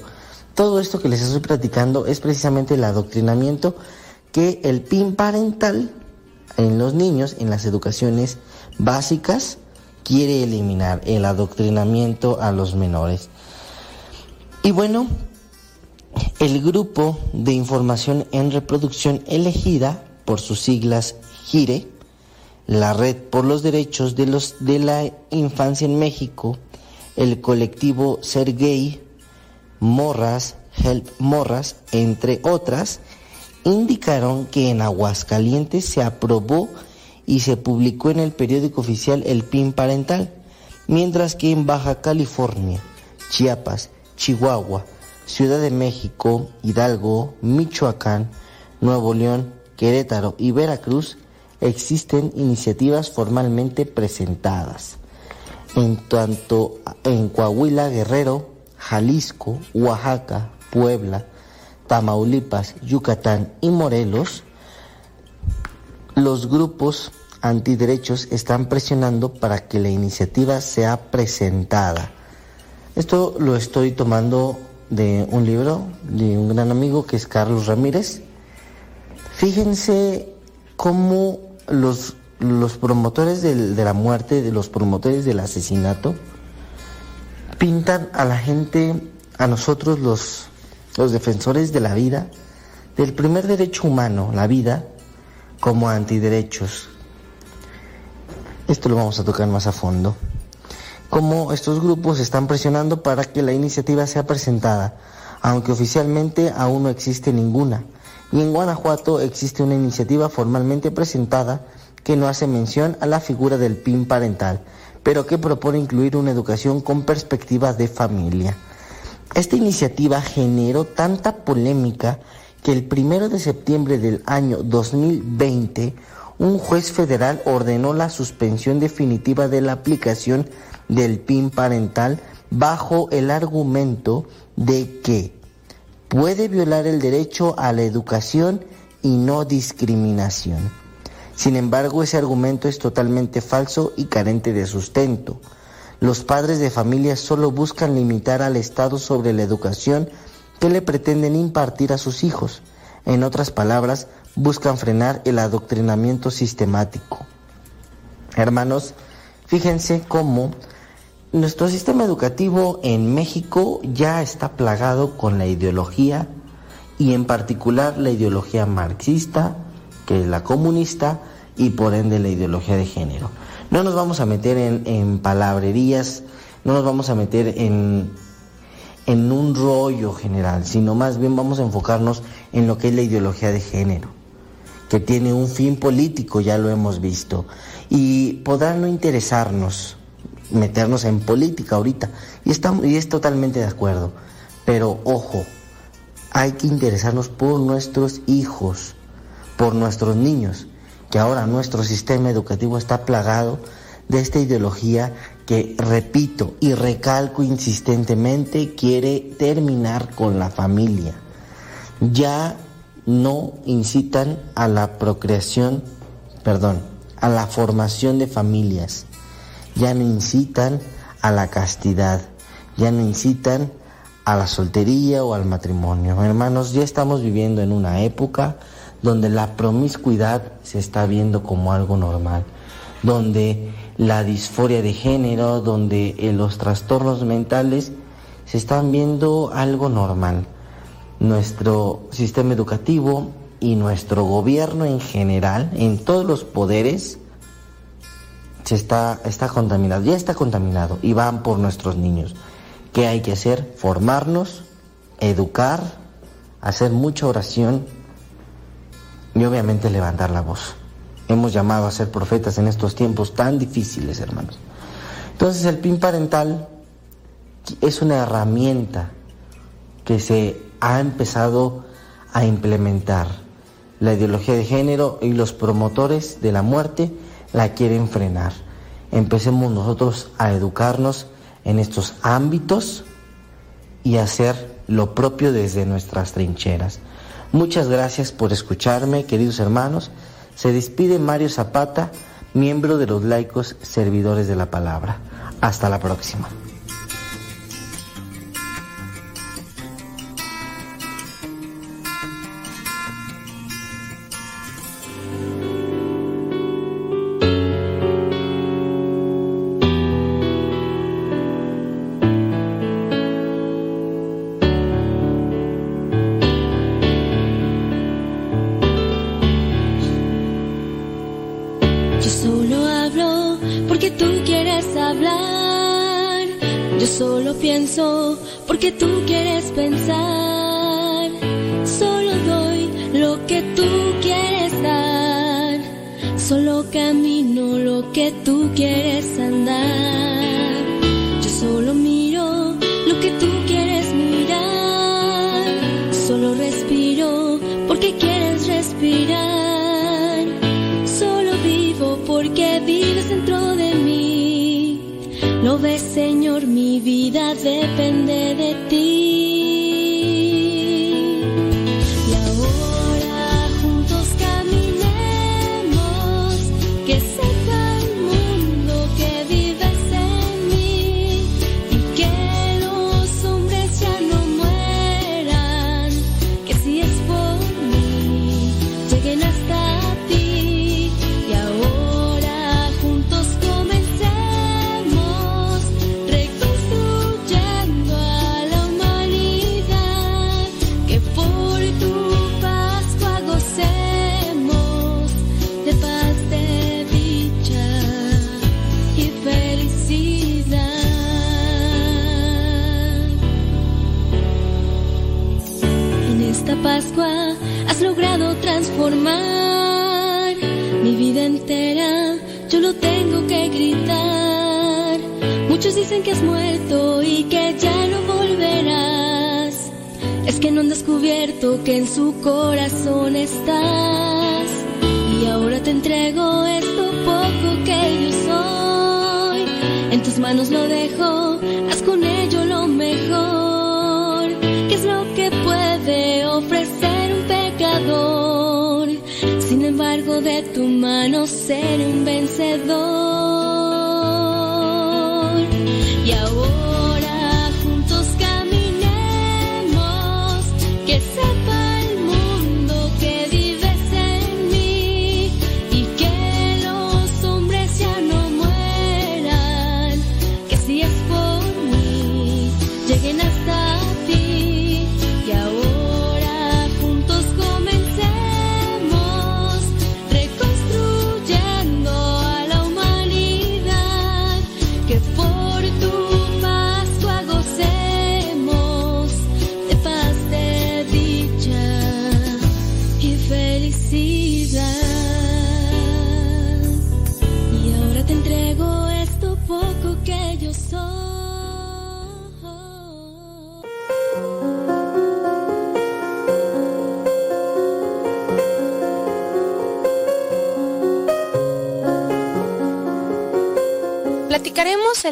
todo esto que les estoy platicando es precisamente el adoctrinamiento que el PIN parental en los niños, en las educaciones básicas, quiere eliminar el adoctrinamiento a los menores. Y bueno, el grupo de información en reproducción elegida por sus siglas GIRE, la Red por los Derechos de, los, de la Infancia en México, el colectivo Ser Gay, Morras, Help Morras, entre otras, indicaron que en Aguascalientes se aprobó y se publicó en el periódico oficial el PIN parental, mientras que en Baja California, Chiapas, Chihuahua, Ciudad de México, Hidalgo, Michoacán, Nuevo León, Querétaro y Veracruz existen iniciativas formalmente presentadas. En tanto en Coahuila, Guerrero, Jalisco, Oaxaca, Puebla, Tamaulipas, Yucatán y Morelos, los grupos antiderechos están presionando para que la iniciativa sea presentada. Esto lo estoy tomando de un libro de un gran amigo que es Carlos Ramírez. Fíjense cómo los, los promotores de la muerte, de los promotores del asesinato, pintan a la gente, a nosotros los, los defensores de la vida, del primer derecho humano, la vida, como antiderechos. Esto lo vamos a tocar más a fondo. Cómo estos grupos están presionando para que la iniciativa sea presentada, aunque oficialmente aún no existe ninguna. Y en Guanajuato existe una iniciativa formalmente presentada que no hace mención a la figura del PIN parental, pero que propone incluir una educación con perspectiva de familia. Esta iniciativa generó tanta polémica que el primero de septiembre del año 2020 un juez federal ordenó la suspensión definitiva de la aplicación del PIN parental bajo el argumento de que puede violar el derecho a la educación y no discriminación. Sin embargo, ese argumento es totalmente falso y carente de sustento. Los padres de familia solo buscan limitar al Estado sobre la educación que le pretenden impartir a sus hijos. En otras palabras, buscan frenar el adoctrinamiento sistemático. Hermanos, fíjense cómo nuestro sistema educativo en México ya está plagado con la ideología y en particular la ideología marxista, que es la comunista y por ende la ideología de género. No nos vamos a meter en, en palabrerías, no nos vamos a meter en, en un rollo general, sino más bien vamos a enfocarnos en lo que es la ideología de género, que tiene un fin político, ya lo hemos visto, y podrá no interesarnos meternos en política ahorita, y, estamos, y es totalmente de acuerdo, pero ojo, hay que interesarnos por nuestros hijos, por nuestros niños, que ahora nuestro sistema educativo está plagado de esta ideología que, repito y recalco insistentemente, quiere terminar con la familia. Ya no incitan a la procreación, perdón, a la formación de familias. Ya no incitan a la castidad. Ya no incitan a la soltería o al matrimonio. Hermanos, ya estamos viviendo en una época donde la promiscuidad se está viendo como algo normal, donde la disforia de género, donde eh, los trastornos mentales se están viendo algo normal. Nuestro sistema educativo y nuestro gobierno en general, en todos los poderes, se está, está contaminado, ya está contaminado y van por nuestros niños. ¿Qué hay que hacer? Formarnos, educar, hacer mucha oración y obviamente levantar la voz. Hemos llamado a ser profetas en estos tiempos tan difíciles, hermanos. Entonces el PIN parental es una herramienta que se ha empezado a implementar. La ideología de género y los promotores de la muerte la quieren frenar. Empecemos nosotros a educarnos en estos ámbitos y hacer lo propio desde nuestras trincheras. Muchas gracias por escucharme, queridos hermanos. Se despide Mario Zapata, miembro de los laicos servidores de la palabra. Hasta la próxima.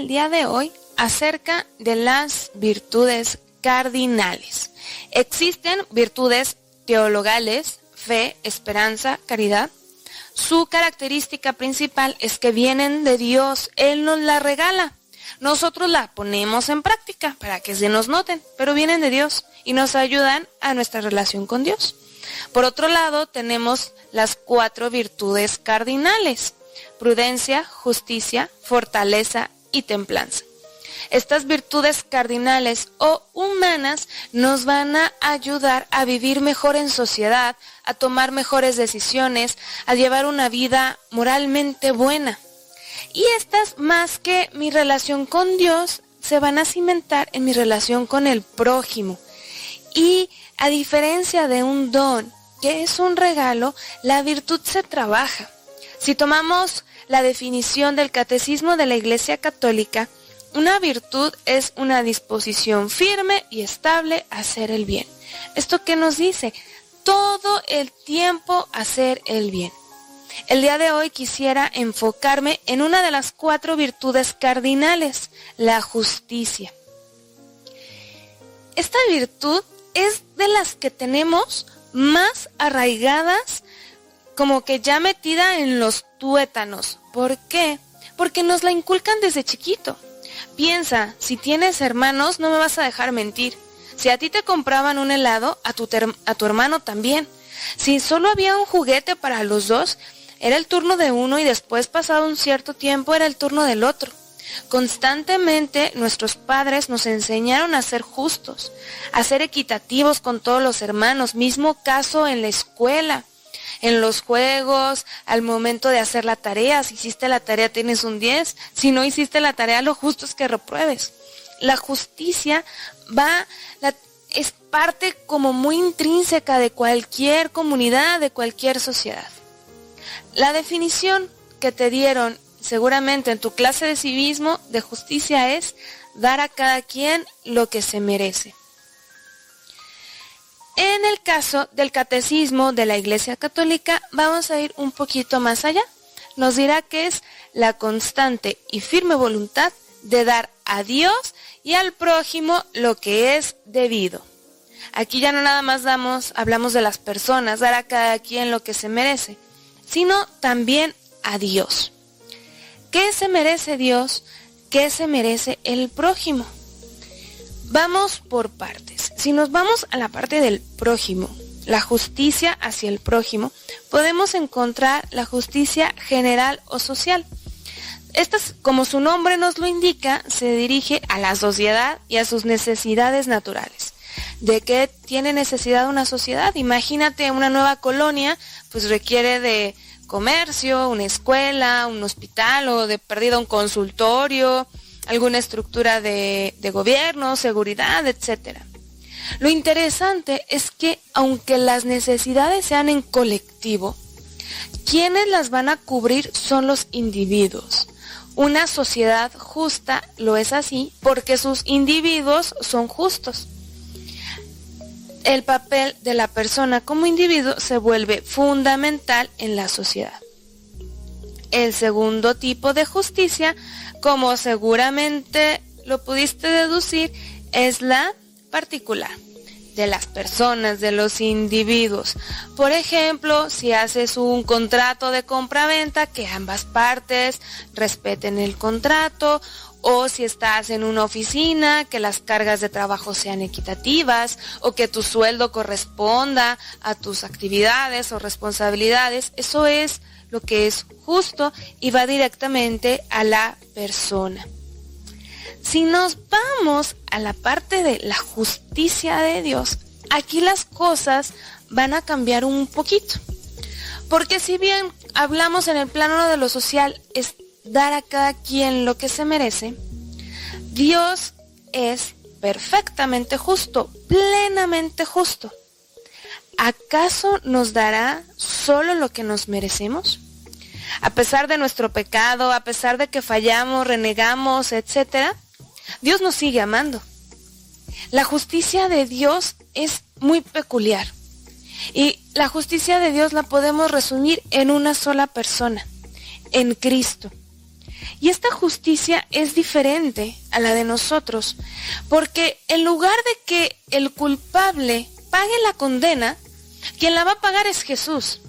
Día de hoy acerca de las virtudes cardinales. Existen virtudes teologales, fe, esperanza, caridad. Su característica principal es que vienen de Dios, Él nos la regala. Nosotros la ponemos en práctica para que se nos noten, pero vienen de Dios y nos ayudan a nuestra relación con Dios. Por otro lado, tenemos las cuatro virtudes cardinales prudencia, justicia, fortaleza y templanza. Estas virtudes cardinales o humanas nos van a ayudar a vivir mejor en sociedad, a tomar mejores decisiones, a llevar una vida moralmente buena. Y estas, más que mi relación con Dios, se van a cimentar en mi relación con el prójimo. Y a diferencia de un don, que es un regalo, la virtud se trabaja. Si tomamos la definición del catecismo de la Iglesia Católica, una virtud es una disposición firme y estable a hacer el bien. ¿Esto qué nos dice? Todo el tiempo hacer el bien. El día de hoy quisiera enfocarme en una de las cuatro virtudes cardinales, la justicia. Esta virtud es de las que tenemos más arraigadas, como que ya metida en los tuétanos. ¿Por qué? Porque nos la inculcan desde chiquito. Piensa, si tienes hermanos, no me vas a dejar mentir. Si a ti te compraban un helado, a tu, hermano también. Si solo había un juguete para los dos, era el turno de uno y después, pasado un cierto tiempo, era el turno del otro. Constantemente nuestros padres nos enseñaron a ser justos, a ser equitativos con todos los hermanos, mismo caso en la escuela, en los juegos, al momento de hacer la tarea, si hiciste la tarea tienes un 10, si no hiciste la tarea lo justo es que repruebes. La justicia va, la- es parte como muy intrínseca de cualquier comunidad, de cualquier sociedad. La definición que te dieron seguramente en tu clase de civismo de justicia es dar a cada quien lo que se merece. En el caso del catecismo de la Iglesia Católica vamos a ir un poquito más allá. Nos dirá que es la constante y firme voluntad de dar a Dios y al prójimo lo que es debido. Aquí ya no nada más damos, hablamos de las personas, dar a cada quien lo que se merece, sino también a Dios. ¿Qué se merece Dios? ¿Qué se merece el prójimo? Vamos por partes. Si nos vamos a la parte del prójimo, la justicia hacia el prójimo, podemos encontrar la justicia general o social. Esta, es- como su nombre nos lo indica, se dirige a la sociedad y a sus necesidades naturales. ¿De qué tiene necesidad una sociedad? Imagínate una nueva colonia, pues requiere de comercio, una escuela, un hospital o de perdida un consultorio, alguna estructura de, de gobierno, seguridad, etcétera. Lo interesante es que aunque las necesidades sean en colectivo, quienes las van a cubrir son los individuos. Una sociedad justa lo es así porque sus individuos son justos. el papel de la persona como individuo se vuelve fundamental en la sociedad. El segundo tipo de justicia, como seguramente lo pudiste deducir, es la particular de las personas, de los individuos. Por ejemplo, si haces un contrato de compra-venta, que ambas partes respeten el contrato, o si estás en una oficina, que las cargas de trabajo sean equitativas, o que tu sueldo corresponda a tus actividades o responsabilidades, eso es lo que es justo y va directamente a la persona. Si nos vamos a la parte de la justicia de Dios, aquí las cosas van a cambiar un poquito. Porque si bien hablamos en el plano de lo social, es dar a cada quien lo que se merece, Dios es perfectamente justo, plenamente justo. ¿Acaso nos dará solo lo que nos merecemos? A pesar de nuestro pecado, a pesar de que fallamos, renegamos, etc., Dios nos sigue amando. La justicia de Dios es muy peculiar. Y la justicia de Dios la podemos resumir en una sola persona, en Cristo. Y esta justicia es diferente a la de nosotros, porque en lugar de que el culpable pague la condena, quien la va a pagar es Jesús.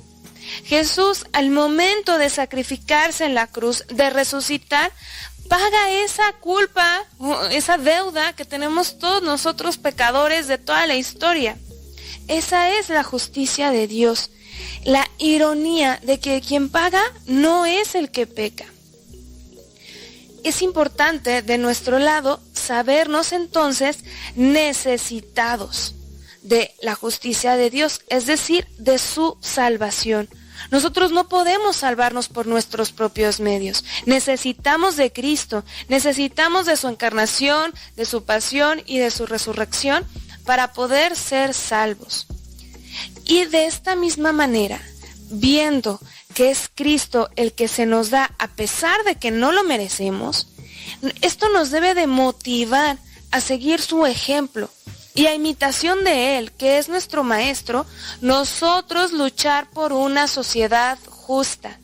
Jesús al momento de sacrificarse en la cruz, de resucitar, paga esa culpa, esa deuda que tenemos todos nosotros pecadores de toda la historia. Esa es la justicia de Dios. La ironía de que quien paga no es el que peca. Es importante de nuestro lado sabernos entonces necesitados de la justicia de Dios, es decir, de su salvación. Nosotros no podemos salvarnos por nuestros propios medios. Necesitamos de Cristo, necesitamos de su encarnación, de su pasión y de su resurrección para poder ser salvos. Y de esta misma manera, viendo que es Cristo el que se nos da a pesar de que no lo merecemos, esto nos debe de motivar a seguir su ejemplo y a imitación de Él, que es nuestro Maestro, nosotros luchar por una sociedad justa.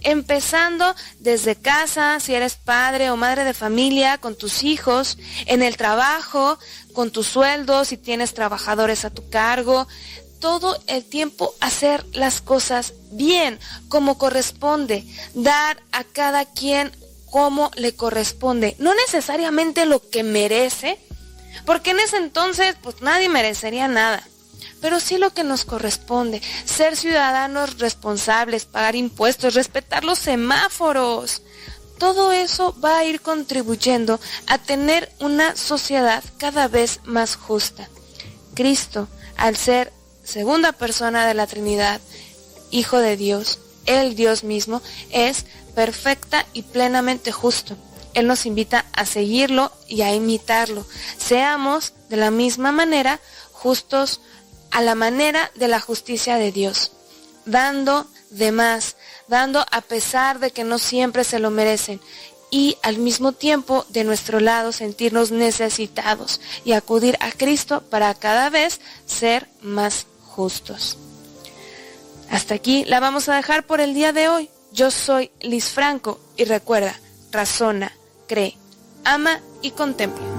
Empezando desde casa, si eres padre o madre de familia, con tus hijos, en el trabajo, con tu sueldo, si tienes trabajadores a tu cargo, todo el tiempo hacer las cosas bien, como corresponde, dar a cada quien como le corresponde, no necesariamente lo que merece, porque en ese entonces pues nadie merecería nada. Pero sí lo que nos corresponde, ser ciudadanos responsables, pagar impuestos, respetar los semáforos. Todo eso va a ir contribuyendo a tener una sociedad cada vez más justa. Cristo, al ser segunda persona de la Trinidad, Hijo de Dios, el Dios mismo, es perfecta y plenamente justo. Él nos invita a seguirlo y a imitarlo. Seamos de la misma manera justos a la manera de la justicia de Dios, dando de más, dando a pesar de que no siempre se lo merecen y al mismo tiempo de nuestro lado sentirnos necesitados y acudir a Cristo para cada vez ser más justos. Hasta aquí la vamos a dejar por el día de hoy. Yo soy Liz Franco y recuerda, razona, cree, ama y contempla.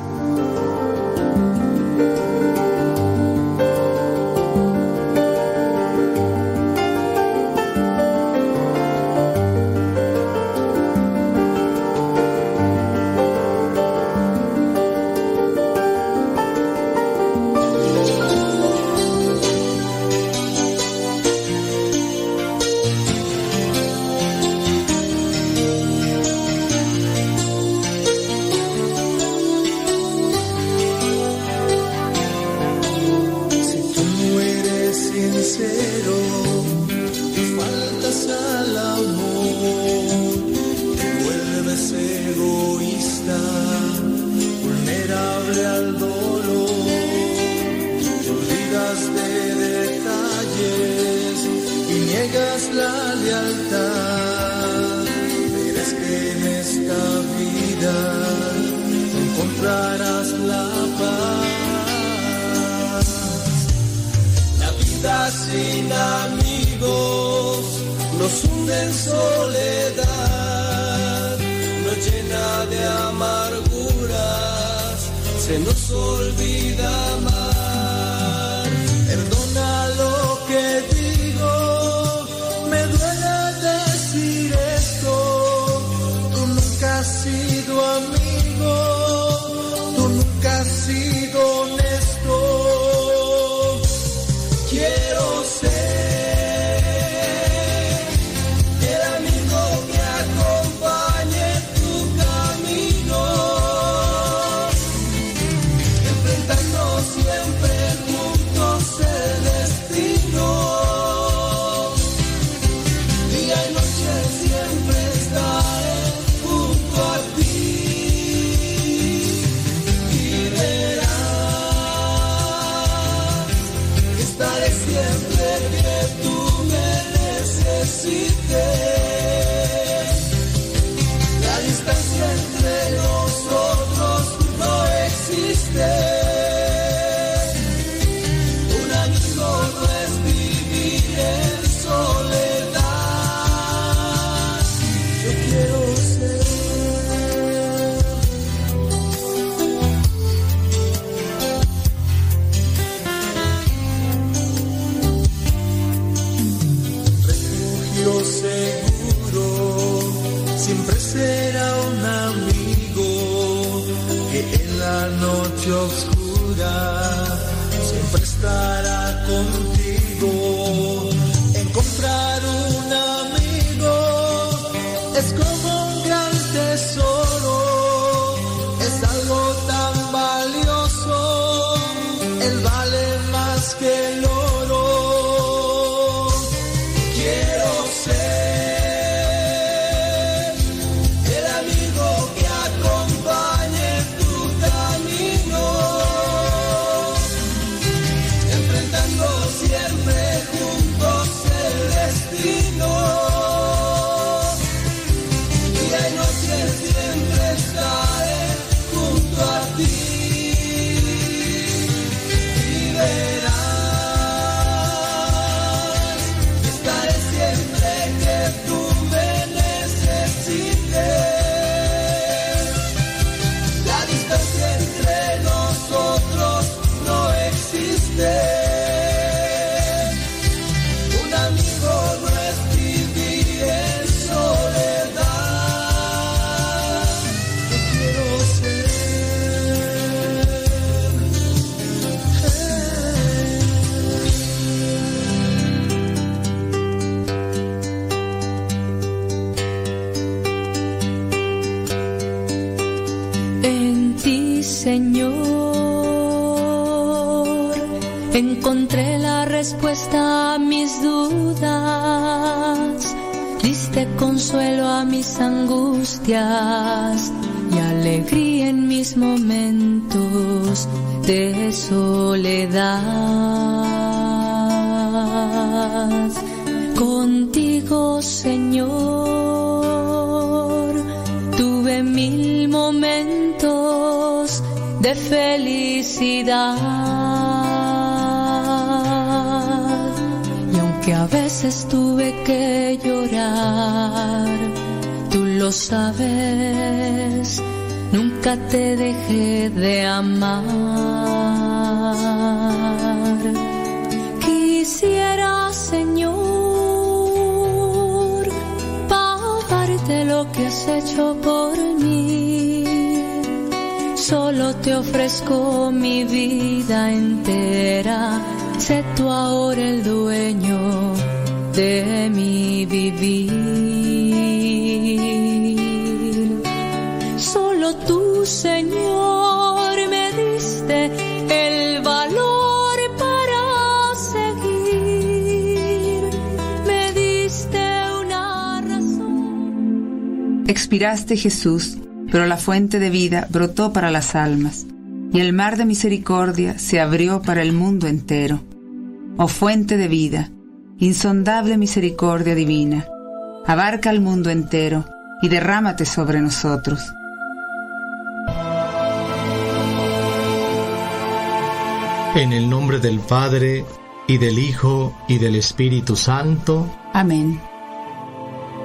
Sin amigos, nos hunden soledad, nos llena de amarguras, se nos olvida te dejé de amar. Quisiera, Señor, pagarte lo que has hecho por mí. Solo te ofrezco mi vida entera. Sé tú ahora el dueño de mi vivir. expiraste, Jesús, pero la fuente de vida brotó para las almas, y el mar de misericordia se abrió para el mundo entero. Oh fuente de vida, insondable misericordia divina, abarca al mundo entero y derrámate sobre nosotros. En el nombre del Padre, y del Hijo, y del Espíritu Santo. Amén.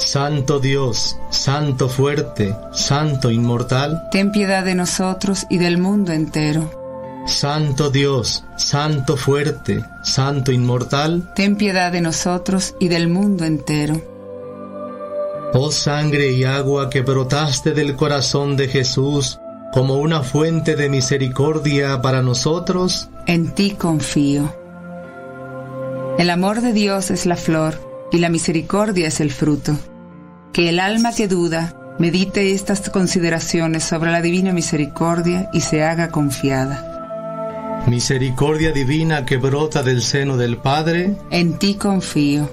Santo Dios, Santo fuerte, Santo inmortal, Ten piedad de nosotros y del mundo entero. Santo Dios, Santo fuerte, Santo inmortal, Ten piedad de nosotros y del mundo entero. oh sangre y agua que brotaste del corazón de Jesús como una fuente de misericordia para nosotros, En ti confío. El amor de Dios es la flor y la misericordia es el fruto. Que el alma que duda medite estas consideraciones sobre la divina misericordia y se haga confiada. misericordia divina que brota del seno del Padre, En ti confío.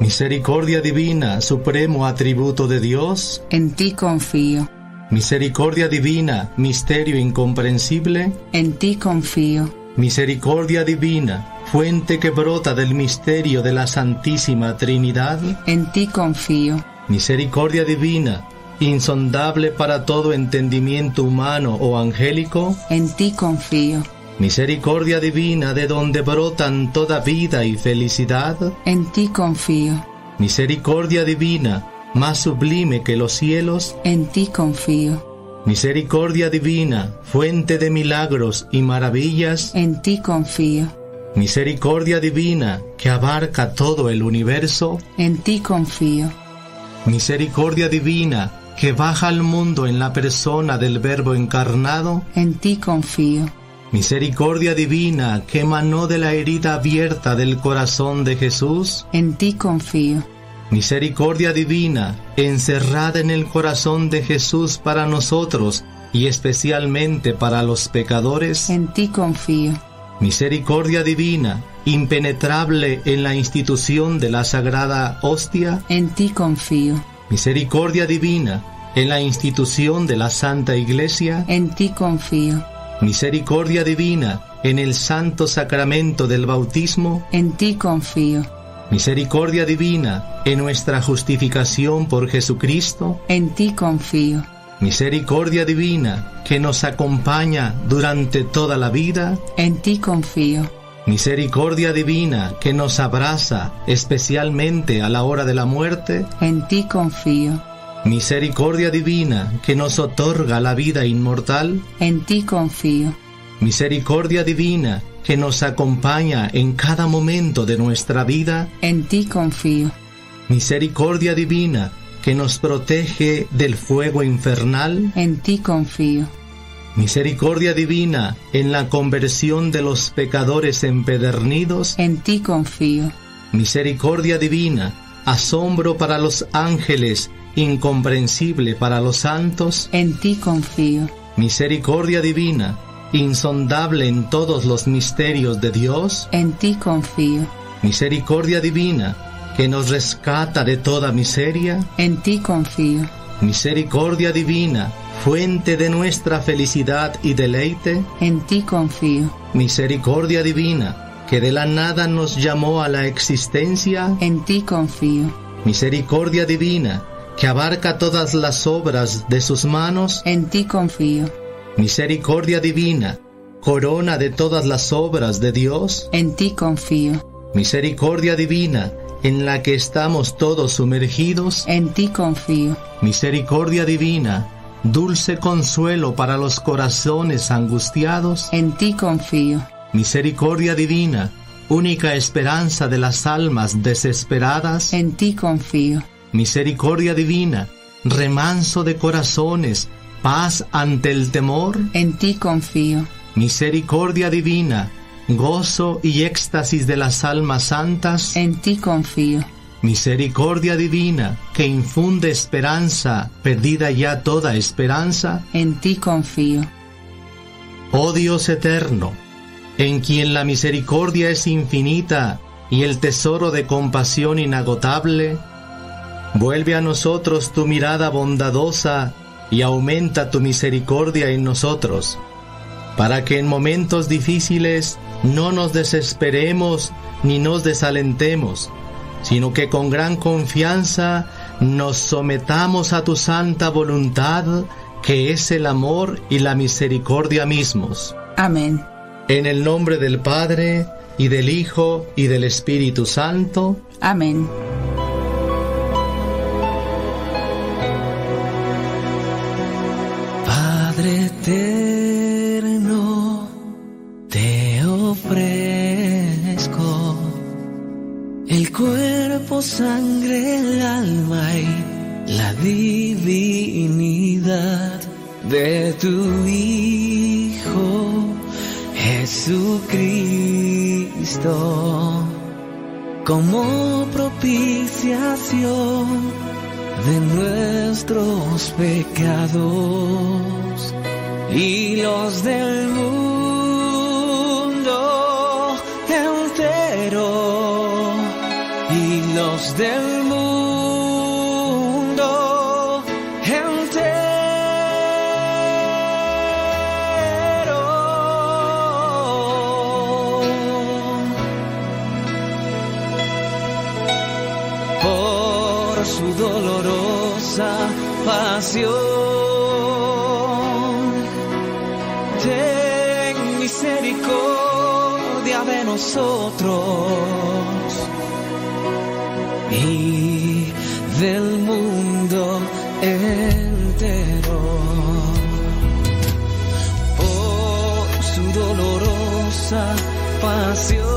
misericordia divina, supremo atributo de Dios, En ti confío. misericordia divina, misterio incomprensible, En ti confío. Misericordia divina, fuente que brota del misterio de la Santísima Trinidad, En ti confío. misericordia divina, insondable para todo entendimiento humano o angélico, En ti confío. misericordia divina de donde brotan toda vida y felicidad, En ti confío. misericordia divina, más sublime que los cielos, En ti confío. Misericordia divina, fuente de milagros y maravillas, En ti confío. misericordia divina que abarca todo el universo, En ti confío. misericordia divina que baja al mundo en la persona del Verbo encarnado, En ti confío. misericordia divina que emanó de la herida abierta del corazón de Jesús, En ti confío. Misericordia divina encerrada en el corazón de Jesús para nosotros y especialmente para los pecadores, En ti confío. misericordia divina impenetrable en la institución de la sagrada hostia, En ti confío. misericordia divina en la institución de la Santa Iglesia, En ti confío. misericordia divina en el santo sacramento del bautismo, En ti confío. Misericordia divina en nuestra justificación por Jesucristo, En ti confío. misericordia divina que nos acompaña durante toda la vida, En ti confío. misericordia divina que nos abraza especialmente a la hora de la muerte, En ti confío. misericordia divina que nos otorga la vida inmortal, En ti confío. misericordia divina que nos acompaña en cada momento de nuestra vida, En ti confío. misericordia divina que nos protege del fuego infernal, En ti confío. misericordia divina en la conversión de los pecadores empedernidos, En ti confío. misericordia divina, asombro para los ángeles, incomprensible para los santos, En ti confío. misericordia divina, insondable en todos los misterios de Dios, En ti confío. misericordia divina, que nos rescata de toda miseria, En ti confío. misericordia divina, fuente de nuestra felicidad y deleite, En ti confío. misericordia divina, que de la nada nos llamó a la existencia, En ti confío. misericordia divina, que abarca todas las obras de sus manos, En ti confío. Misericordia divina, corona de todas las obras de Dios, En ti confío. misericordia divina, en la que estamos todos sumergidos, En ti confío. misericordia divina, dulce consuelo para los corazones angustiados, En ti confío. misericordia divina, única esperanza de las almas desesperadas, En ti confío. misericordia divina, remanso de corazones, paz ante el temor, En ti confío. misericordia divina, gozo y éxtasis de las almas santas, En ti confío. misericordia divina, que infunde esperanza, perdida ya toda esperanza, En ti confío. oh Dios eterno, en quien la misericordia es infinita y el tesoro de compasión inagotable, vuelve a nosotros tu mirada bondadosa y aumenta tu misericordia en nosotros, para que en momentos difíciles no nos desesperemos ni nos desalentemos, sino que con gran confianza nos sometamos a tu santa voluntad, que es el amor y la misericordia mismos. Amén. En el nombre del Padre, y del Hijo, y del Espíritu Santo. Amén. Eterno, te ofrezco el cuerpo, sangre, el alma y la divinidad de tu Hijo Jesucristo como propiciación de nuestros pecados y los del mundo entero y los del mundo entero por su dolorosa pasión. Nosotros y del mundo entero. Por su dolorosa pasión.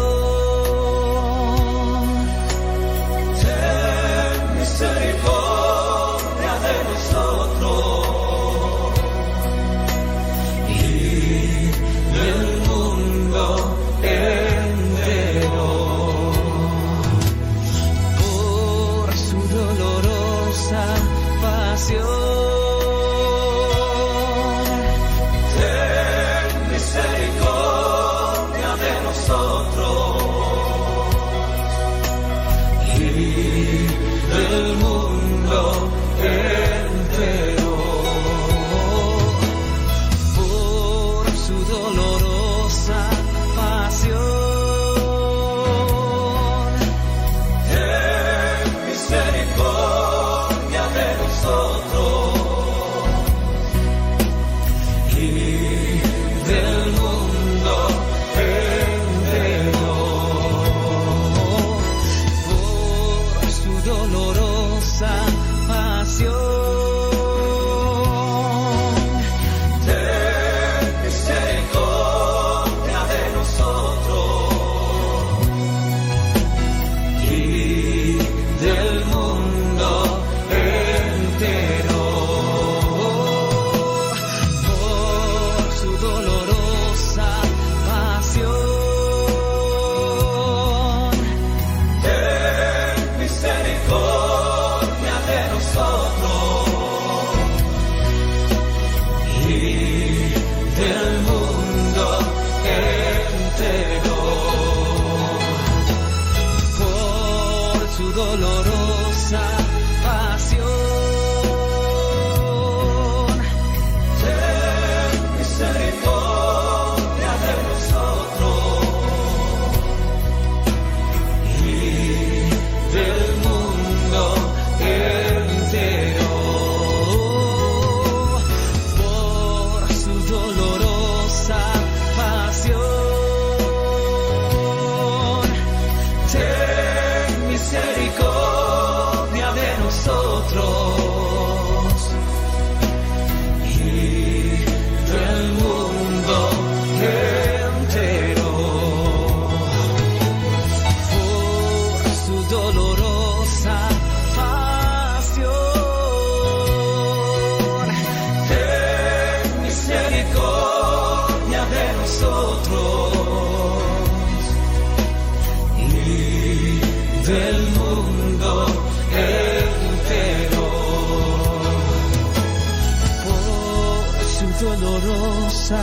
dolorosa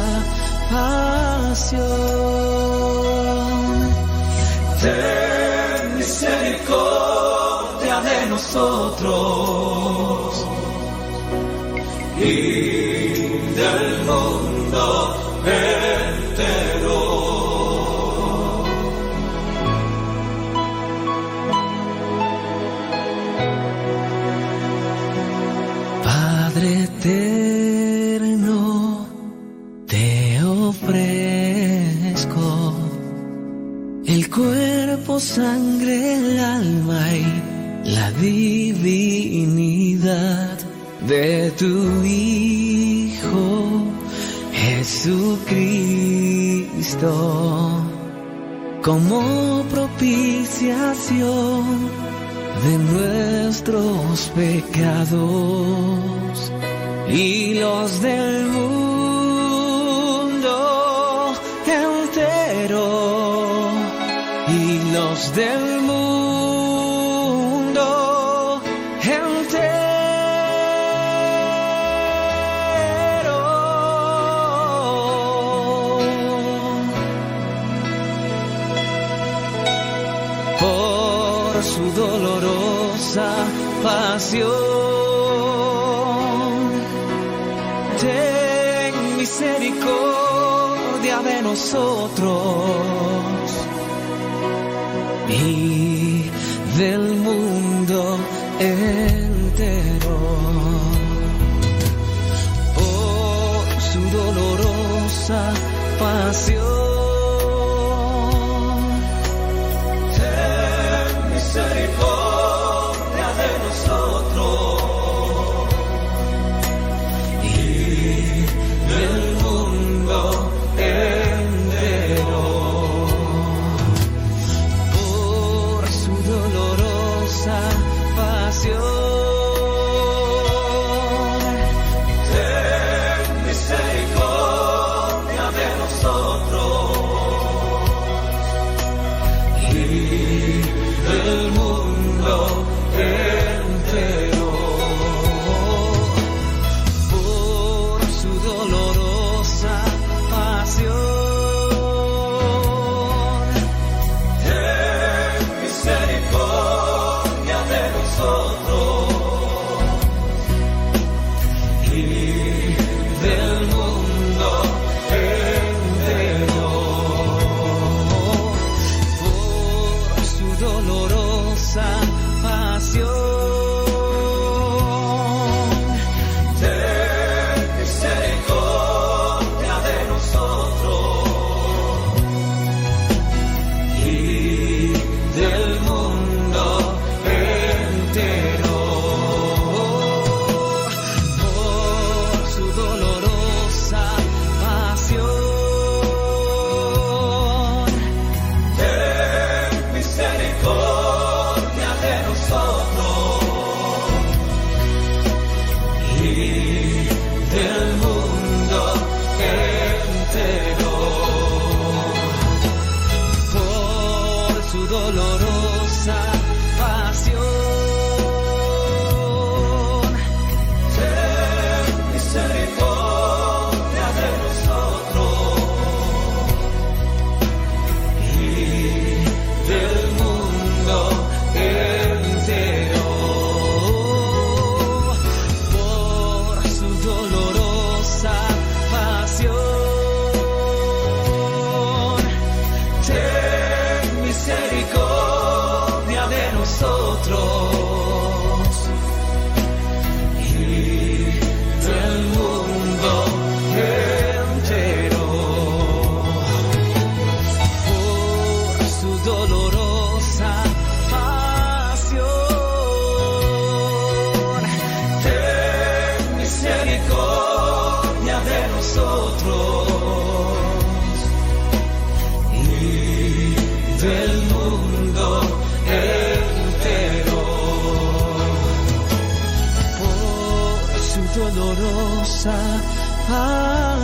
pasión. Ten misericordia de nosotros y del mundo. sangre, el alma y la divinidad de tu Hijo Jesucristo. Como propiciación de nuestros pecados y los del mundo del mundo entero. Por su dolorosa pasión, ten misericordia de nosotros. del mundo entero. Por su dolorosa pasión.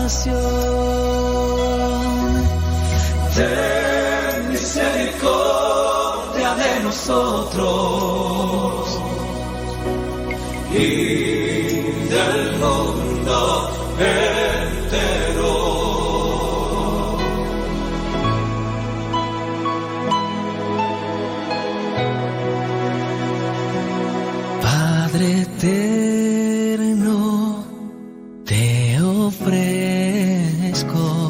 Pasión.